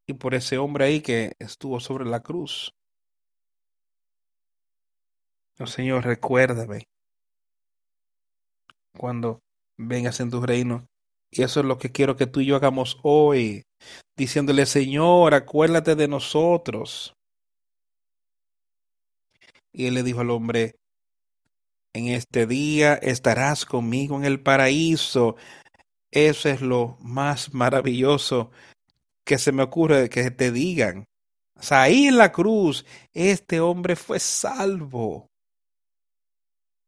Y por ese hombre ahí que estuvo sobre la cruz. Oh, Señor, recuérdame cuando vengas en tu reino. Y eso es lo que quiero que tú y yo hagamos hoy, diciéndole, Señor, acuérdate de nosotros. Y él le dijo al hombre, en este día estarás conmigo en el paraíso. Eso es lo más maravilloso que se me ocurre que te digan. O ahí en la cruz, este hombre fue salvo.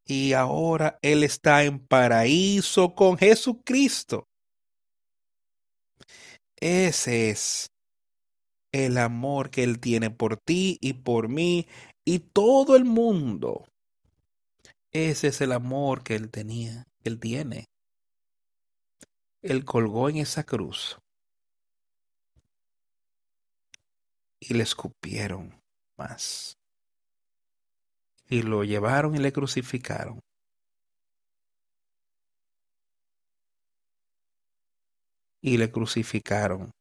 Y ahora él está en paraíso con Jesucristo. Ese es el amor que Él tiene por ti y por mí y todo el mundo. Ese es el amor que Él tenía, que Él tiene. Él colgó en esa cruz y le escupieron más. Y lo llevaron y le crucificaron. Y le crucificaron.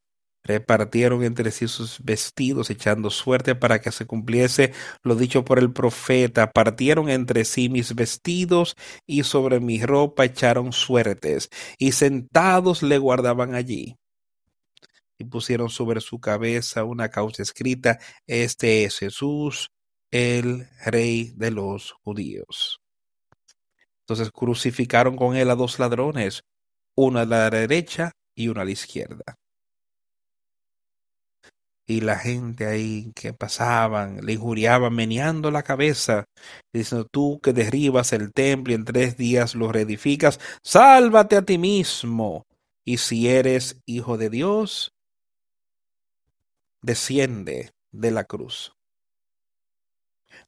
Repartieron entre sí sus vestidos, echando suerte para que se cumpliese lo dicho por el profeta. Partieron entre sí mis vestidos y sobre mi ropa echaron suertes. Y sentados le guardaban allí y pusieron sobre su cabeza una causa escrita, este es Jesús, el rey de los judíos. Entonces crucificaron con él a dos ladrones, uno a la derecha y uno a la izquierda. Y la gente ahí que pasaban le injuriaban meneando la cabeza, diciendo, tú que derribas el templo y en tres días lo reedificas, sálvate a ti mismo. Y si eres hijo de Dios, desciende de la cruz.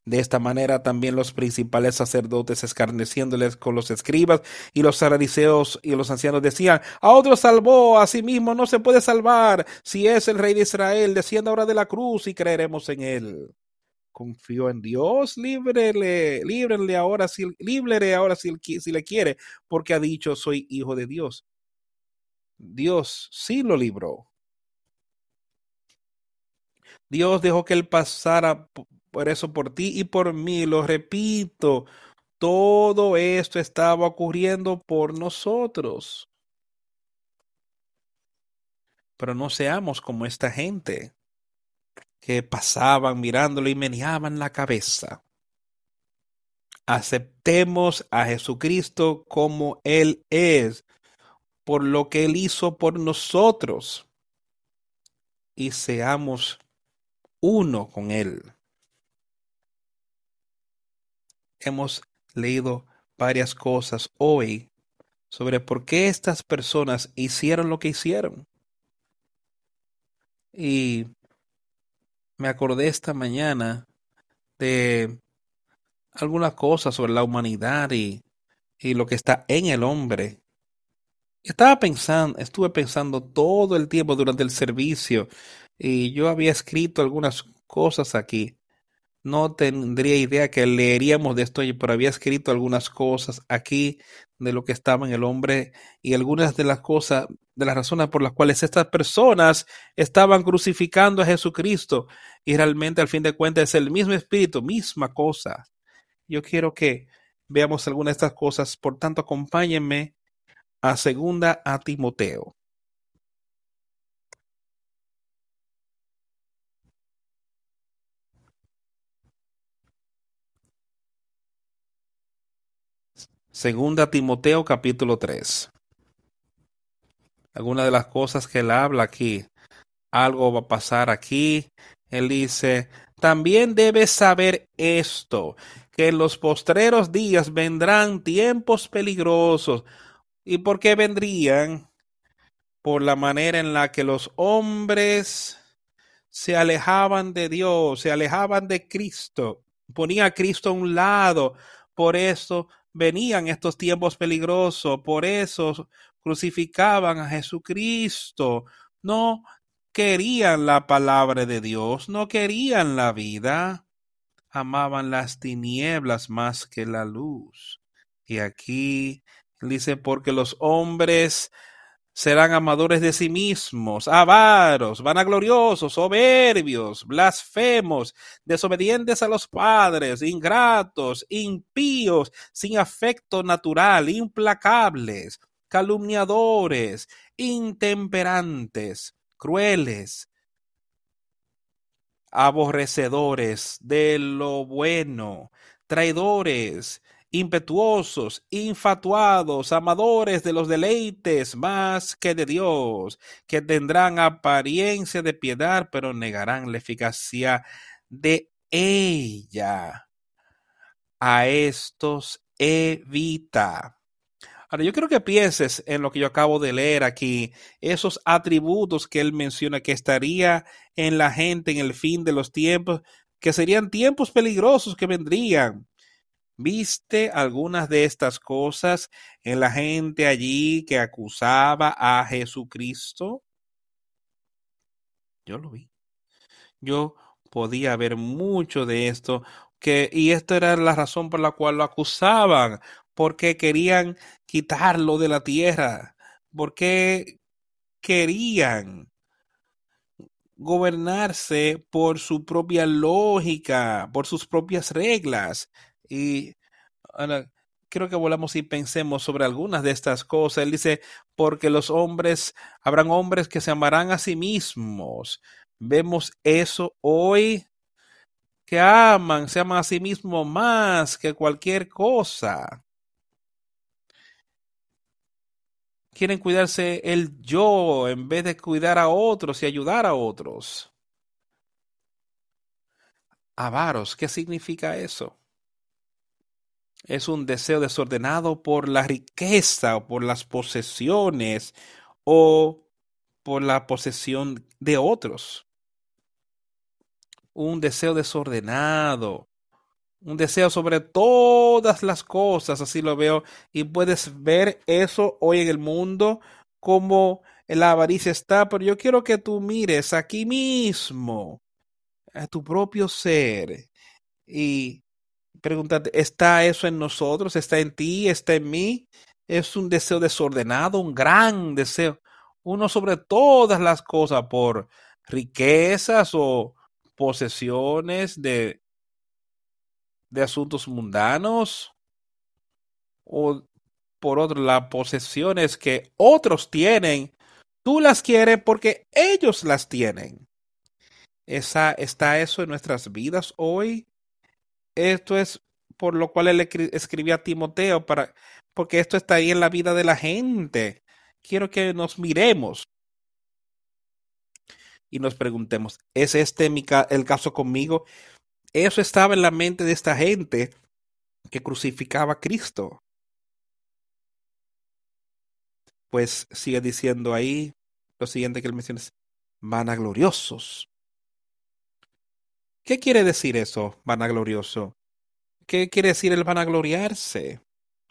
De esta manera también los principales sacerdotes escarneciéndoles con los escribas y los saradiseos y los ancianos decían, a otro salvó, a sí mismo no se puede salvar, si es el rey de Israel, descienda ahora de la cruz y creeremos en él. Confío en Dios, líbrele, líbrele ahora si, líbrele ahora si, si le quiere, porque ha dicho soy hijo de Dios. Dios sí lo libró. Dios dejó que Él pasara por eso por ti y por mí. Lo repito, todo esto estaba ocurriendo por nosotros. Pero no seamos como esta gente que pasaban mirándolo y meneaban la cabeza. Aceptemos a Jesucristo como Él es, por lo que Él hizo por nosotros, y seamos uno con Él. Hemos leído varias cosas hoy sobre por qué estas personas hicieron lo que hicieron. Y me acordé esta mañana de algunas cosas sobre la humanidad y, y lo que está en el hombre. Estaba pensando, estuve pensando todo el tiempo durante el servicio y yo había escrito algunas cosas aquí. No tendría idea que leeríamos de esto, pero había escrito algunas cosas aquí de lo que estaba en el hombre y algunas de las cosas, de las razones por las cuales estas personas estaban crucificando a Jesucristo. Y realmente al fin de cuentas es el mismo espíritu, misma cosa. Yo quiero que veamos algunas de estas cosas, por tanto acompáñenme a segunda a Timoteo. Segunda Timoteo capítulo 3. Algunas de las cosas que él habla aquí, algo va a pasar aquí. Él dice, también debes saber esto, que en los postreros días vendrán tiempos peligrosos. ¿Y por qué vendrían? Por la manera en la que los hombres se alejaban de Dios, se alejaban de Cristo, ponía a Cristo a un lado. Por eso venían estos tiempos peligrosos, por eso crucificaban a Jesucristo. No querían la palabra de Dios, no querían la vida, amaban las tinieblas más que la luz. Y aquí dice, porque los hombres serán amadores de sí mismos, avaros, vanagloriosos, soberbios, blasfemos, desobedientes a los padres, ingratos, impíos, sin afecto natural, implacables, calumniadores, intemperantes, crueles, aborrecedores de lo bueno, traidores, impetuosos, infatuados, amadores de los deleites más que de Dios, que tendrán apariencia de piedad, pero negarán la eficacia de ella. A estos evita. Ahora, yo quiero que pienses en lo que yo acabo de leer aquí, esos atributos que él menciona que estaría en la gente en el fin de los tiempos, que serían tiempos peligrosos que vendrían. ¿Viste algunas de estas cosas en la gente allí que acusaba a Jesucristo? Yo lo vi. Yo podía ver mucho de esto, que, y esto era la razón por la cual lo acusaban, porque querían quitarlo de la tierra, porque querían gobernarse por su propia lógica, por sus propias reglas. Y ahora, quiero que volvamos y pensemos sobre algunas de estas cosas. Él dice, porque los hombres, habrán hombres que se amarán a sí mismos. Vemos eso hoy, que aman, se aman a sí mismos más que cualquier cosa. quieren cuidarse el yo en vez de cuidar a otros y ayudar a otros. Avaros, ¿qué significa eso? Es un deseo desordenado por la riqueza o por las posesiones o por la posesión de otros. Un deseo desordenado un deseo sobre todas las cosas, así lo veo, y puedes ver eso hoy en el mundo como la avaricia está, pero yo quiero que tú mires aquí mismo a tu propio ser y pregúntate, ¿está eso en nosotros? ¿Está en ti? ¿Está en mí? Es un deseo desordenado, un gran deseo, uno sobre todas las cosas por riquezas o posesiones de de asuntos mundanos o por otro las posesiones que otros tienen, tú las quieres porque ellos las tienen. Esa, ¿Está eso en nuestras vidas hoy? Esto es por lo cual él escribía a Timoteo, para, porque esto está ahí en la vida de la gente. Quiero que nos miremos y nos preguntemos, ¿es este el caso conmigo? Eso estaba en la mente de esta gente que crucificaba a Cristo. Pues sigue diciendo ahí lo siguiente que él menciona es vanagloriosos. ¿Qué quiere decir eso, vanaglorioso? ¿Qué quiere decir el vanagloriarse?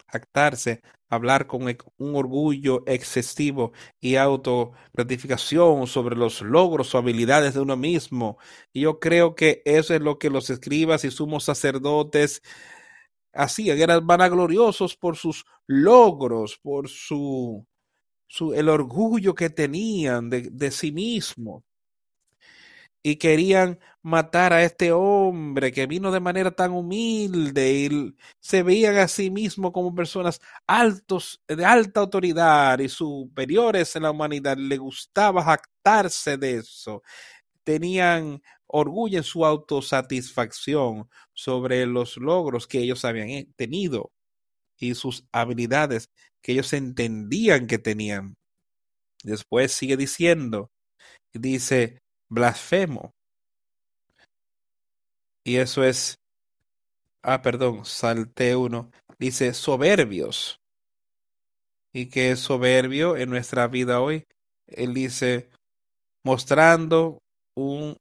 Actarse, hablar con un orgullo excesivo y autogratificación sobre los logros o habilidades de uno mismo. Y yo creo que eso es lo que los escribas y sumos sacerdotes hacían, eran vanagloriosos por sus logros, por su, su el orgullo que tenían de, de sí mismo y querían matar a este hombre que vino de manera tan humilde y se veían a sí mismos como personas altos, de alta autoridad y superiores en la humanidad. Le gustaba jactarse de eso. Tenían orgullo en su autosatisfacción sobre los logros que ellos habían tenido y sus habilidades que ellos entendían que tenían. Después sigue diciendo, dice, blasfemo. Y eso es, ah, perdón, salté uno. Dice soberbios. ¿Y qué es soberbio en nuestra vida hoy? Él dice, mostrando un,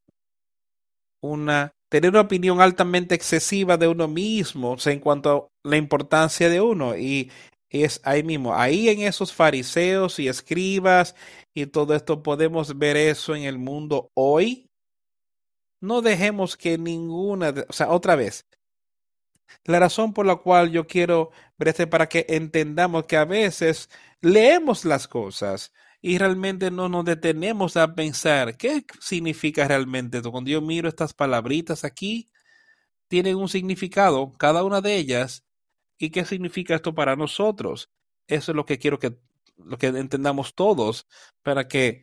una, tener una opinión altamente excesiva de uno mismo, en cuanto a la importancia de uno. Y es ahí mismo, ahí en esos fariseos y escribas y todo esto podemos ver eso en el mundo hoy. No dejemos que ninguna, o sea, otra vez, la razón por la cual yo quiero ver este para que entendamos que a veces leemos las cosas y realmente no nos detenemos a pensar qué significa realmente. Cuando yo miro estas palabritas aquí, tienen un significado, cada una de ellas, ¿Y qué significa esto para nosotros? Eso es lo que quiero que, lo que entendamos todos para que,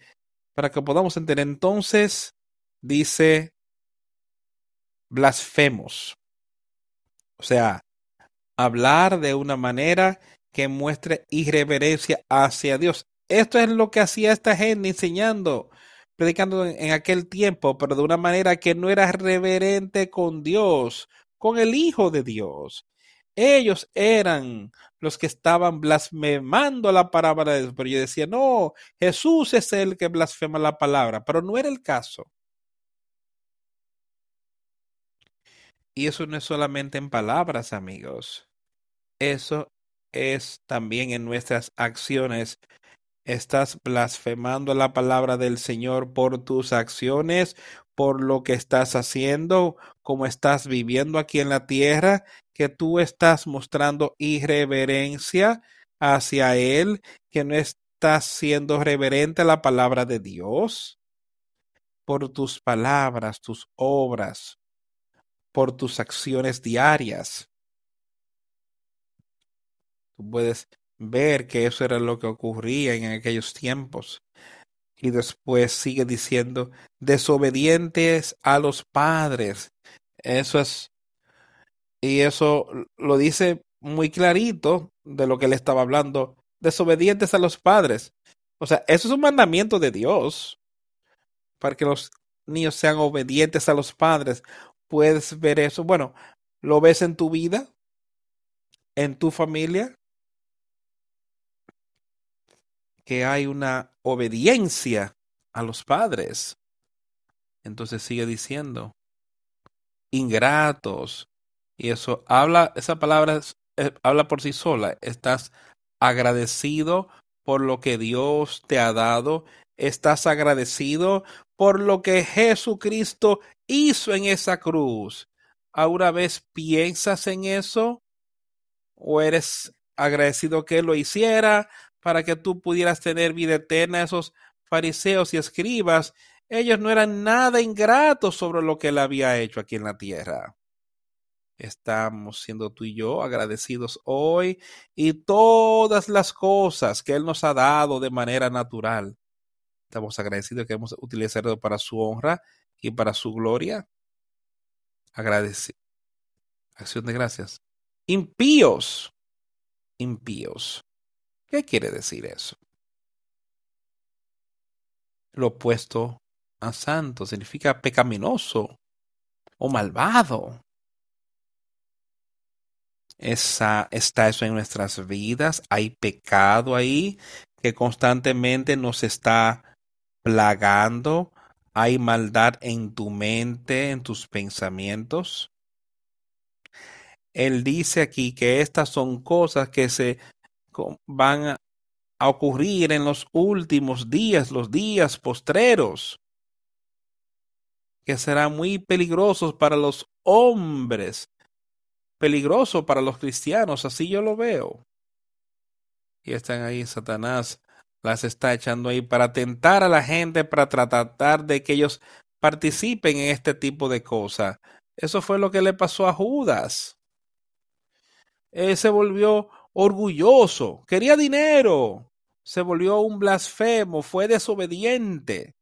para que podamos entender. Entonces, dice blasfemos. O sea, hablar de una manera que muestre irreverencia hacia Dios. Esto es lo que hacía esta gente enseñando, predicando en aquel tiempo, pero de una manera que no era reverente con Dios, con el Hijo de Dios. Ellos eran los que estaban blasfemando la palabra de Dios. Pero yo decía, no, Jesús es el que blasfema la palabra, pero no era el caso. Y eso no es solamente en palabras, amigos. Eso es también en nuestras acciones. Estás blasfemando la palabra del Señor por tus acciones, por lo que estás haciendo, como estás viviendo aquí en la tierra, que tú estás mostrando irreverencia hacia Él, que no estás siendo reverente a la palabra de Dios, por tus palabras, tus obras, por tus acciones diarias. Tú puedes ver que eso era lo que ocurría en aquellos tiempos. Y después sigue diciendo, desobedientes a los padres. Eso es, y eso lo dice muy clarito de lo que él estaba hablando, desobedientes a los padres. O sea, eso es un mandamiento de Dios para que los niños sean obedientes a los padres. Puedes ver eso. Bueno, ¿lo ves en tu vida? ¿En tu familia? Que hay una obediencia a los padres. Entonces sigue diciendo, ingratos. Y eso habla, esa palabra eh, habla por sí sola. Estás agradecido por lo que Dios te ha dado. Estás agradecido por lo que Jesucristo hizo en esa cruz. ¿Ahora vez piensas en eso? ¿O eres agradecido que lo hiciera? Para que tú pudieras tener vida eterna. Esos fariseos y escribas, ellos no eran nada ingratos sobre lo que él había hecho aquí en la tierra. Estamos siendo tú y yo agradecidos hoy y todas las cosas que Él nos ha dado de manera natural. Estamos agradecidos que hemos utilizado para su honra y para su gloria. Agradecido. Acción de gracias. Impíos. Impíos. ¿Qué quiere decir eso? Lo opuesto a santo significa pecaminoso o malvado. Está eso en nuestras vidas. Hay pecado ahí que constantemente nos está plagando. Hay maldad en tu mente, en tus pensamientos. Él dice aquí que estas son cosas que se van a ocurrir en los últimos días, los días postreros, que serán muy peligrosos para los hombres, peligroso para los cristianos, así yo lo veo. Y están ahí, Satanás las está echando ahí para tentar a la gente, para tratar de que ellos participen en este tipo de cosas. Eso fue lo que le pasó a Judas. Él se volvió orgulloso, quería dinero, se volvió un blasfemo, fue desobediente,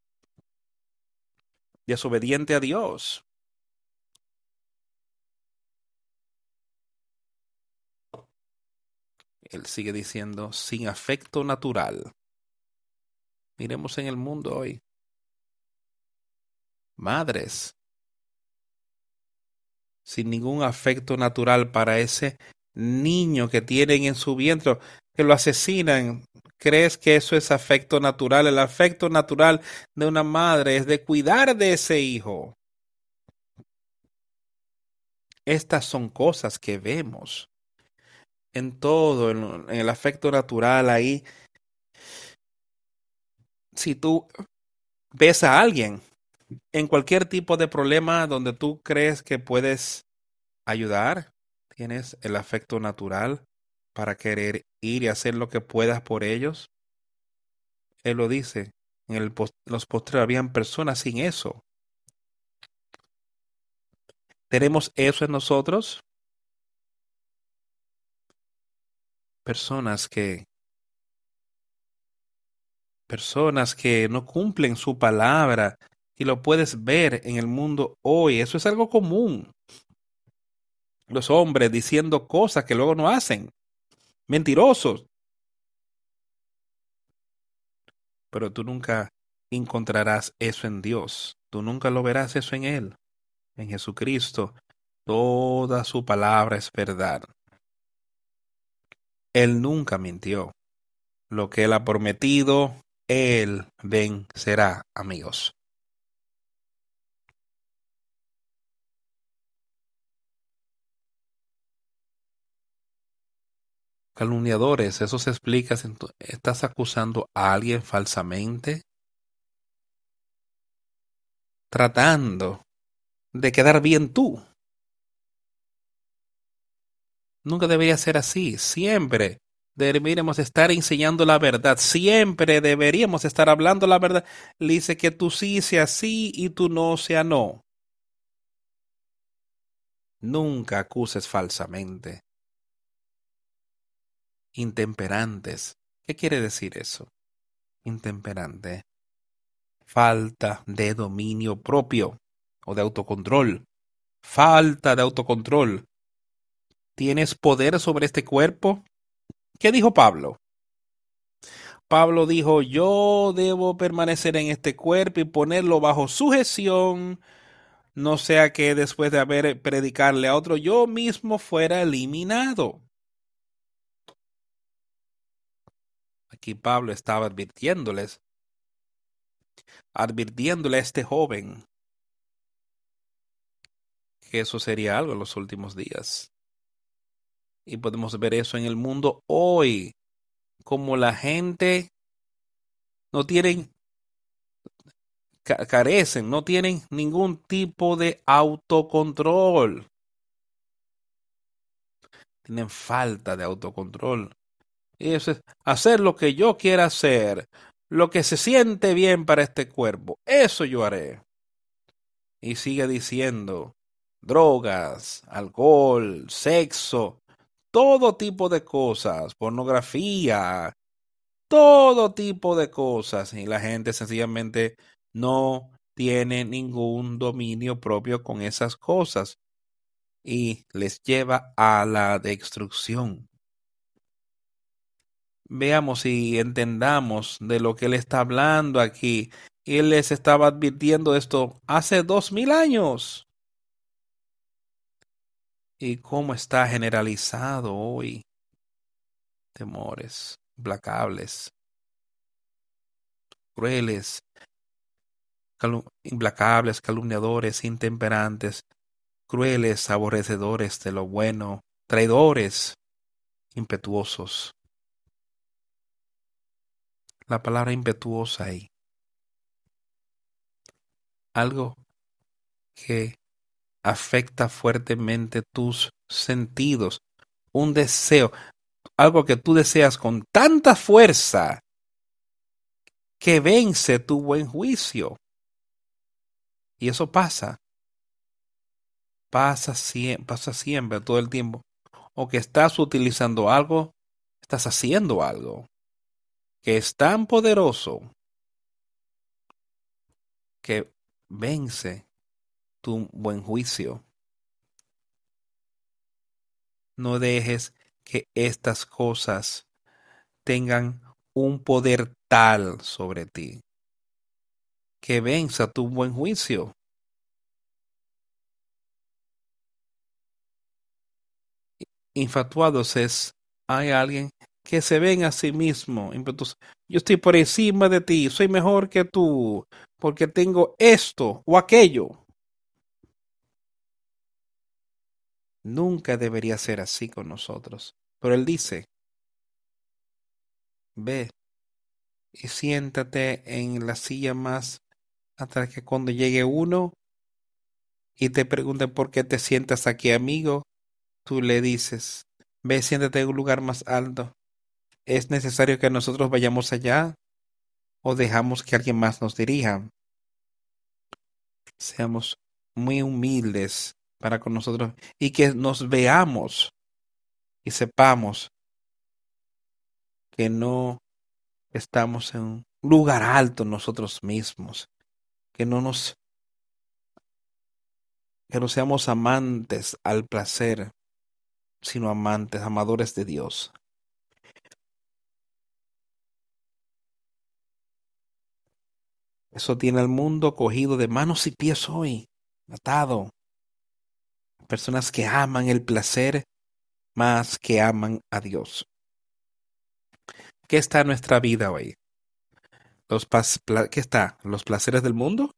desobediente a Dios. Él sigue diciendo, sin afecto natural. Miremos en el mundo hoy. Madres sin ningún afecto natural para ese niño que tienen en su vientre, que lo asesinan. ¿Crees que eso es afecto natural? El afecto natural de una madre es de cuidar de ese hijo. Estas son cosas que vemos en todo, en, el afecto natural ahí. Si tú ves a alguien en cualquier tipo de problema donde tú crees que puedes ayudar, ¿Tienes el afecto natural para querer ir y hacer lo que puedas por ellos? Él lo dice. En el los postres habían personas sin eso. ¿Tenemos eso en nosotros? Personas que personas que no cumplen su palabra y lo puedes ver en el mundo hoy. Eso es algo común los hombres diciendo cosas que luego no hacen. Mentirosos. Pero tú nunca encontrarás eso en Dios. Tú nunca lo verás eso en Él. En Jesucristo. Toda su palabra es verdad. Él nunca mintió. Lo que Él ha prometido, Él vencerá, amigos. Calumniadores, eso se explica. ¿Estás acusando a alguien falsamente? Tratando de quedar bien tú. Nunca debería ser así. Siempre deberíamos estar enseñando la verdad. Siempre deberíamos estar hablando la verdad. Le dice que tú sí sea sí y tú no sea no. Nunca acuses falsamente intemperantes. ¿Qué quiere decir eso? Intemperante. Falta de dominio propio o de autocontrol. Falta de autocontrol. ¿Tienes poder sobre este cuerpo? ¿Qué dijo Pablo? Pablo dijo, yo debo permanecer en este cuerpo y ponerlo bajo sujeción, no sea que después de haber predicarle a otro, yo mismo fuera eliminado. Aquí Pablo estaba advirtiéndoles, advirtiéndole a este joven que eso sería algo en los últimos días. Y podemos ver eso en el mundo hoy, como la gente no tienen, carecen, no tienen ningún tipo de autocontrol. Tienen falta de autocontrol. Hacer lo que yo quiera hacer, lo que se siente bien para este cuerpo. Eso yo haré. Y sigue diciendo, drogas, alcohol, sexo, todo tipo de cosas, pornografía, todo tipo de cosas. Y la gente sencillamente no tiene ningún dominio propio con esas cosas y les lleva a la destrucción veamos y entendamos de lo que él está hablando aquí. Él les estaba advirtiendo esto hace dos mil años. Y cómo está generalizado hoy. Temores implacables, crueles, implacables, calumniadores, intemperantes, crueles, aborrecedores de lo bueno, traidores, impetuosos la palabra impetuosa ahí. Algo que afecta fuertemente tus sentidos, un deseo, algo que tú deseas con tanta fuerza que vence tu buen juicio. Y eso pasa. Pasa siempre, pasa siempre, todo el tiempo. O que estás utilizando algo, estás haciendo algo que es tan poderoso que vence tu buen juicio. No dejes que estas cosas tengan un poder tal sobre ti que venza tu buen juicio. Infatuados es, hay alguien que se ven a sí mismo. Yo estoy por encima de ti, soy mejor que tú, porque tengo esto o aquello. Nunca debería ser así con nosotros. Pero Él dice, ve y siéntate en la silla más hasta que cuando llegue uno y te pregunte por qué te sientas aquí, amigo, tú le dices, ve, siéntate en un lugar más alto ¿Es necesario que nosotros vayamos allá o dejamos que alguien más nos dirija? Seamos muy humildes para con nosotros y que nos veamos y sepamos que no estamos en un lugar alto nosotros mismos, que no nos que no seamos amantes al placer, sino amantes, amadores de Dios. Eso tiene al mundo cogido de manos y pies hoy, atado. Personas que aman el placer más que aman a Dios. ¿Qué está en nuestra vida hoy? Los ¿Qué está? ¿Los placeres del mundo?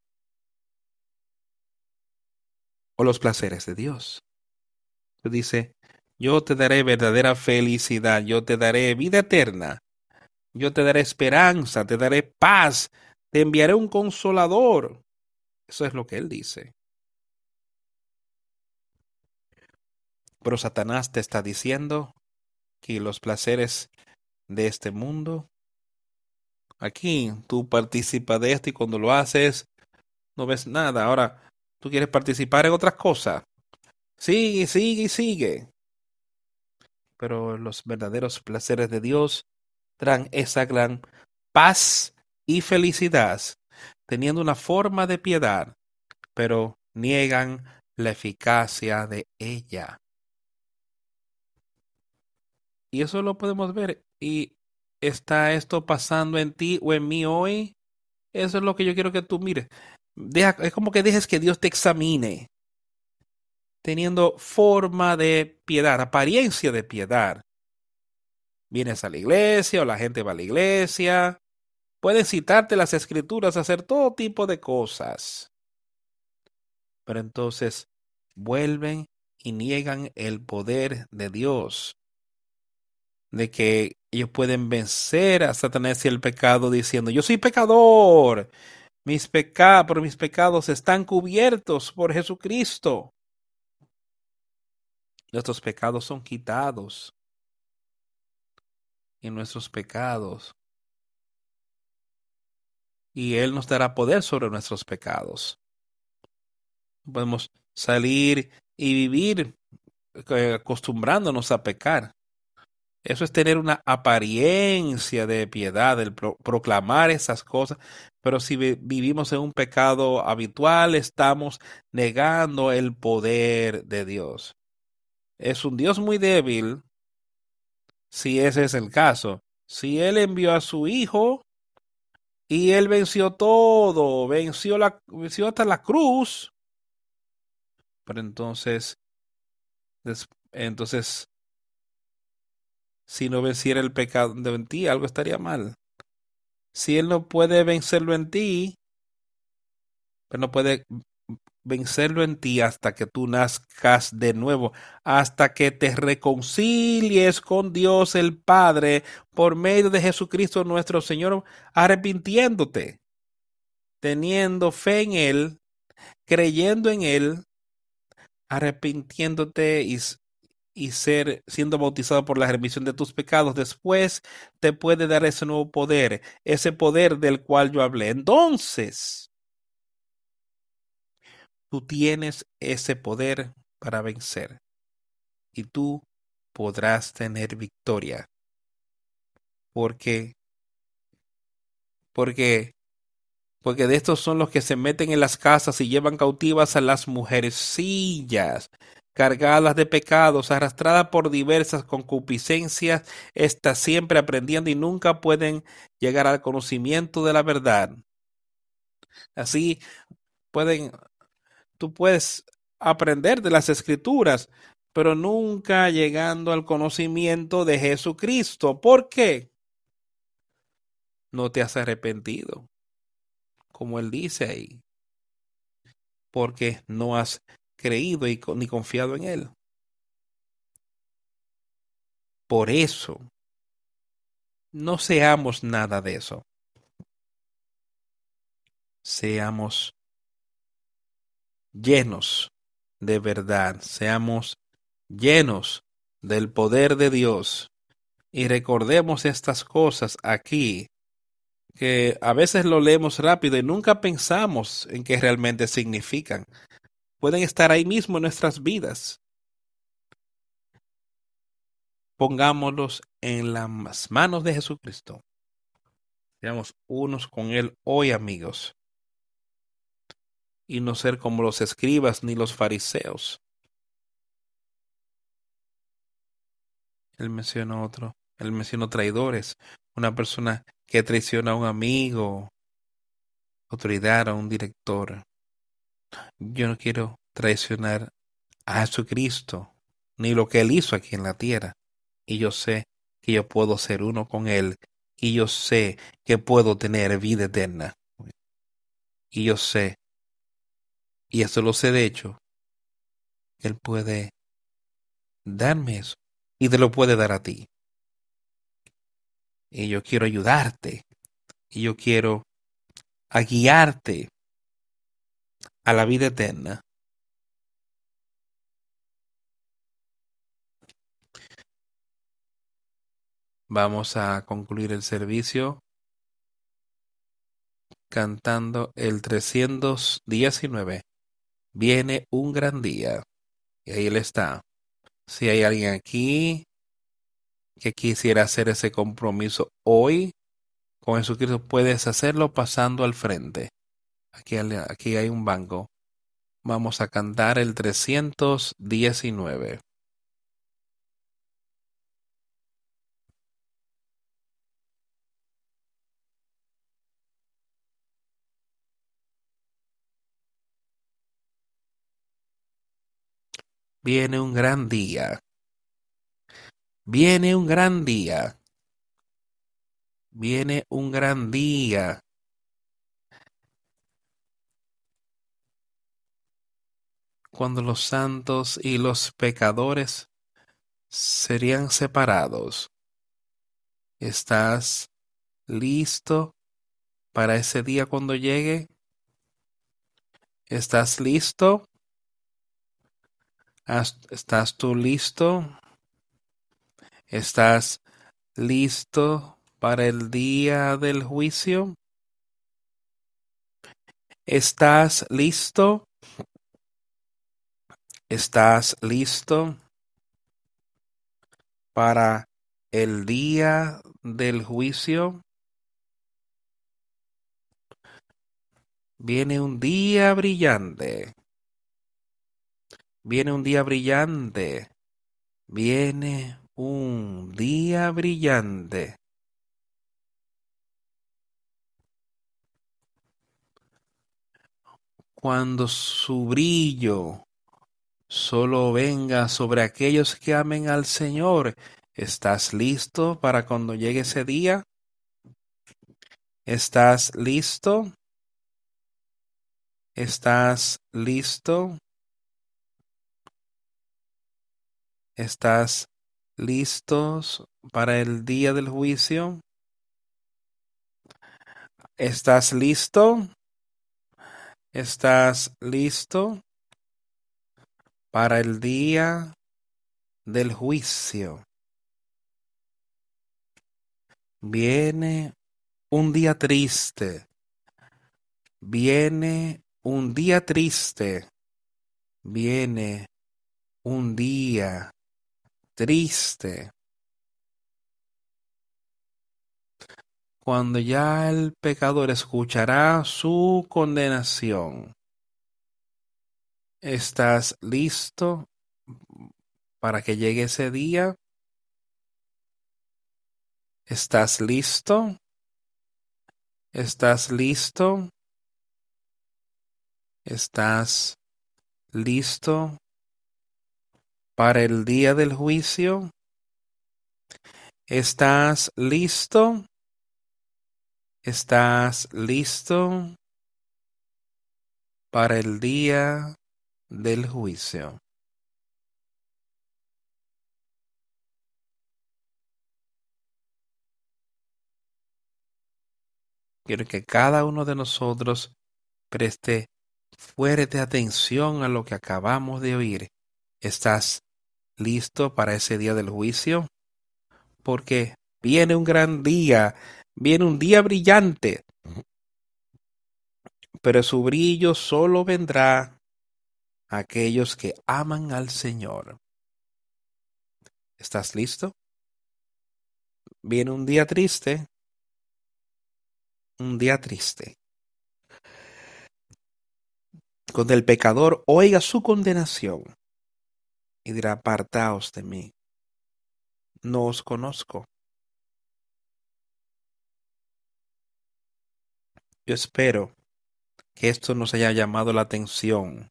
¿O los placeres de Dios? Dice, yo te daré verdadera felicidad, yo te daré vida eterna, yo te daré esperanza, te daré paz, te enviaré un consolador. Eso es lo que él dice. Pero Satanás te está diciendo que los placeres de este mundo, aquí tú participas de esto y cuando lo haces no ves nada. Ahora, tú quieres participar en otras cosas. Sigue, sigue sigue. Pero los verdaderos placeres de Dios traen esa gran paz y felicidad, teniendo una forma de piedad, pero niegan la eficacia de ella. Y eso lo podemos ver. ¿Y está esto pasando en ti o en mí hoy? Eso es lo que yo quiero que tú mires. Deja, es como que dejes que Dios te examine, teniendo forma de piedad, apariencia de piedad. Vienes a la iglesia o la gente va a la iglesia. Pueden citarte las escrituras, hacer todo tipo de cosas. Pero entonces vuelven y niegan el poder de Dios de que ellos pueden vencer a Satanás y el pecado diciendo, yo soy pecador, mis pecados, por mis pecados están cubiertos por Jesucristo. Nuestros pecados son quitados. Y nuestros pecados. Y Él nos dará poder sobre nuestros pecados. Podemos salir y vivir eh, acostumbrándonos a pecar. Eso es tener una apariencia de piedad, el proclamar esas cosas. Pero si vivimos en un pecado habitual, estamos negando el poder de Dios. Es un Dios muy débil, si ese es el caso. Si Él envió a su Hijo y Él venció todo, venció, la, venció hasta la cruz, pero entonces, entonces si no venciera el pecado en ti, algo estaría mal. Si Él no puede vencerlo en ti, pero no puede vencerlo en ti hasta que tú nazcas de nuevo, hasta que te reconcilies con Dios el Padre por medio de Jesucristo nuestro Señor, arrepintiéndote, teniendo fe en Él, creyendo en Él, arrepintiéndote y y ser siendo bautizado por la remisión de tus pecados, después te puede dar ese nuevo poder, ese poder del cual yo hablé. Entonces, tú tienes ese poder para vencer y tú podrás tener victoria. Porque porque porque de estos son los que se meten en las casas y llevan cautivas a las mujercillas cargadas de pecados, arrastradas por diversas concupiscencias, está siempre aprendiendo y nunca pueden llegar al conocimiento de la verdad. Así pueden, tú puedes aprender de las escrituras, pero nunca llegando al conocimiento de Jesucristo. ¿Por qué? No te has arrepentido, como él dice ahí, porque no has creído ni confiado en Él. Por eso, no seamos nada de eso. Seamos llenos de verdad, seamos llenos del poder de Dios y recordemos estas cosas aquí que a veces lo leemos rápido y nunca pensamos en qué realmente significan pueden estar ahí mismo en nuestras vidas. Pongámoslos en las manos de Jesucristo. Seamos unos con Él hoy, amigos. Y no ser como los escribas ni los fariseos. Él menciona otro. Él menciona traidores. Una persona que traiciona a un amigo, autoridad, a un director. Yo no quiero traicionar a Jesucristo, ni lo que Él hizo aquí en la tierra. Y yo sé que yo puedo ser uno con Él y yo sé que puedo tener vida eterna. Y yo sé, y esto lo sé de hecho, Él puede darme eso y te lo puede dar a ti. Y yo quiero ayudarte y yo quiero a guiarte a la vida eterna. Vamos a concluir el servicio cantando el 319. Viene un gran día. Y ahí él está. Si hay alguien aquí que quisiera hacer ese compromiso hoy con Jesucristo, puedes hacerlo pasando al frente. Aquí, aquí hay un banco. Vamos a cantar el 319. Viene un gran día. Viene un gran día. Viene un gran día. Cuando los santos y los pecadores serían separados. ¿Estás listo para ese día cuando llegue? ¿Estás listo? ¿Estás tú listo? ¿Estás listo para el día del juicio? ¿Estás listo? ¿Estás listo para el día del juicio? Viene un día brillante. Viene un día brillante. Viene un día brillante. Cuando su brillo solo venga sobre aquellos que amen al Señor, ¿estás listo para cuando llegue ese día? ¿Estás listo? ¿Estás listo? ¿Estás listos para el día del juicio? ¿Estás listo? ¿Estás listo para el día del juicio? Viene un día triste. Viene un día triste. Viene un día triste. Cuando ya el pecador escuchará su condenación. ¿Estás listo para que llegue ese día? ¿Estás listo? ¿Estás listo? ¿Estás listo para el día del juicio? ¿Estás listo? ¿Estás listo para el día del juicio? Quiero que cada uno de nosotros preste fuerte atención a lo que acabamos de oír. ¿Estás listo para ese día del juicio, porque viene un gran día, viene un día brillante, pero su brillo solo vendrá a aquellos que aman al Señor. ¿Estás listo? Viene un día triste, un día triste, cuando el pecador oiga su condenación y dirá, apartaos de mí, no os conozco. Yo espero que esto nos haya llamado la atención,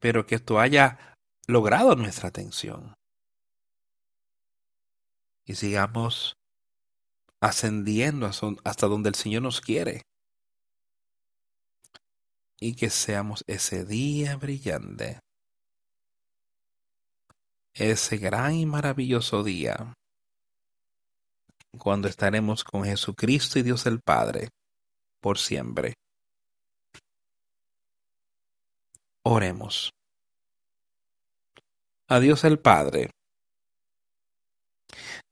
pero que esto haya logrado nuestra atención. Y sigamos ascendiendo hasta donde el Señor nos quiere. Y que seamos ese día brillante, ese gran y maravilloso día, cuando estaremos con Jesucristo y Dios el Padre por siempre. Oremos. A Dios el Padre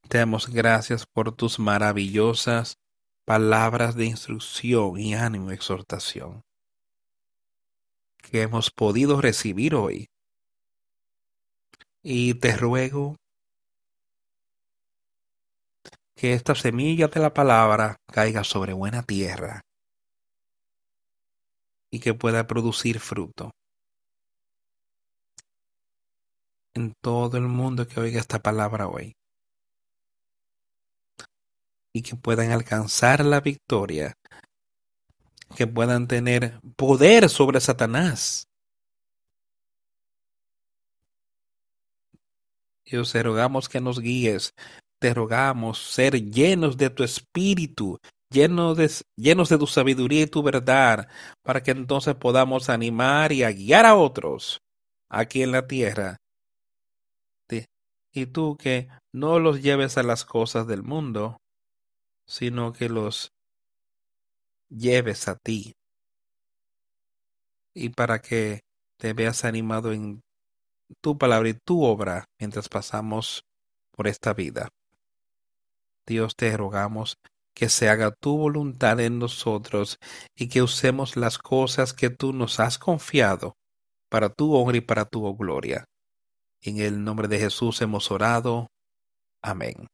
te damos gracias por tus maravillosas palabras de instrucción y ánimo y exhortación que hemos podido recibir hoy. Y te ruego que esta semilla de la palabra caiga sobre buena tierra y que pueda producir fruto. En todo el mundo que oiga esta palabra hoy y que puedan alcanzar la victoria, que puedan tener poder sobre Satanás. Dios, te rogamos que nos guíes, te rogamos ser llenos de tu espíritu, llenos de, llenos de tu sabiduría y tu verdad, para que entonces podamos animar y guiar a otros aquí en la tierra. Y tú que no los lleves a las cosas del mundo, sino que los lleves a ti y para que te veas animado en tu palabra y tu obra mientras pasamos por esta vida. Dios te rogamos que se haga tu voluntad en nosotros y que usemos las cosas que tú nos has confiado para tu honra y para tu gloria. En el nombre de Jesús hemos orado. Amén.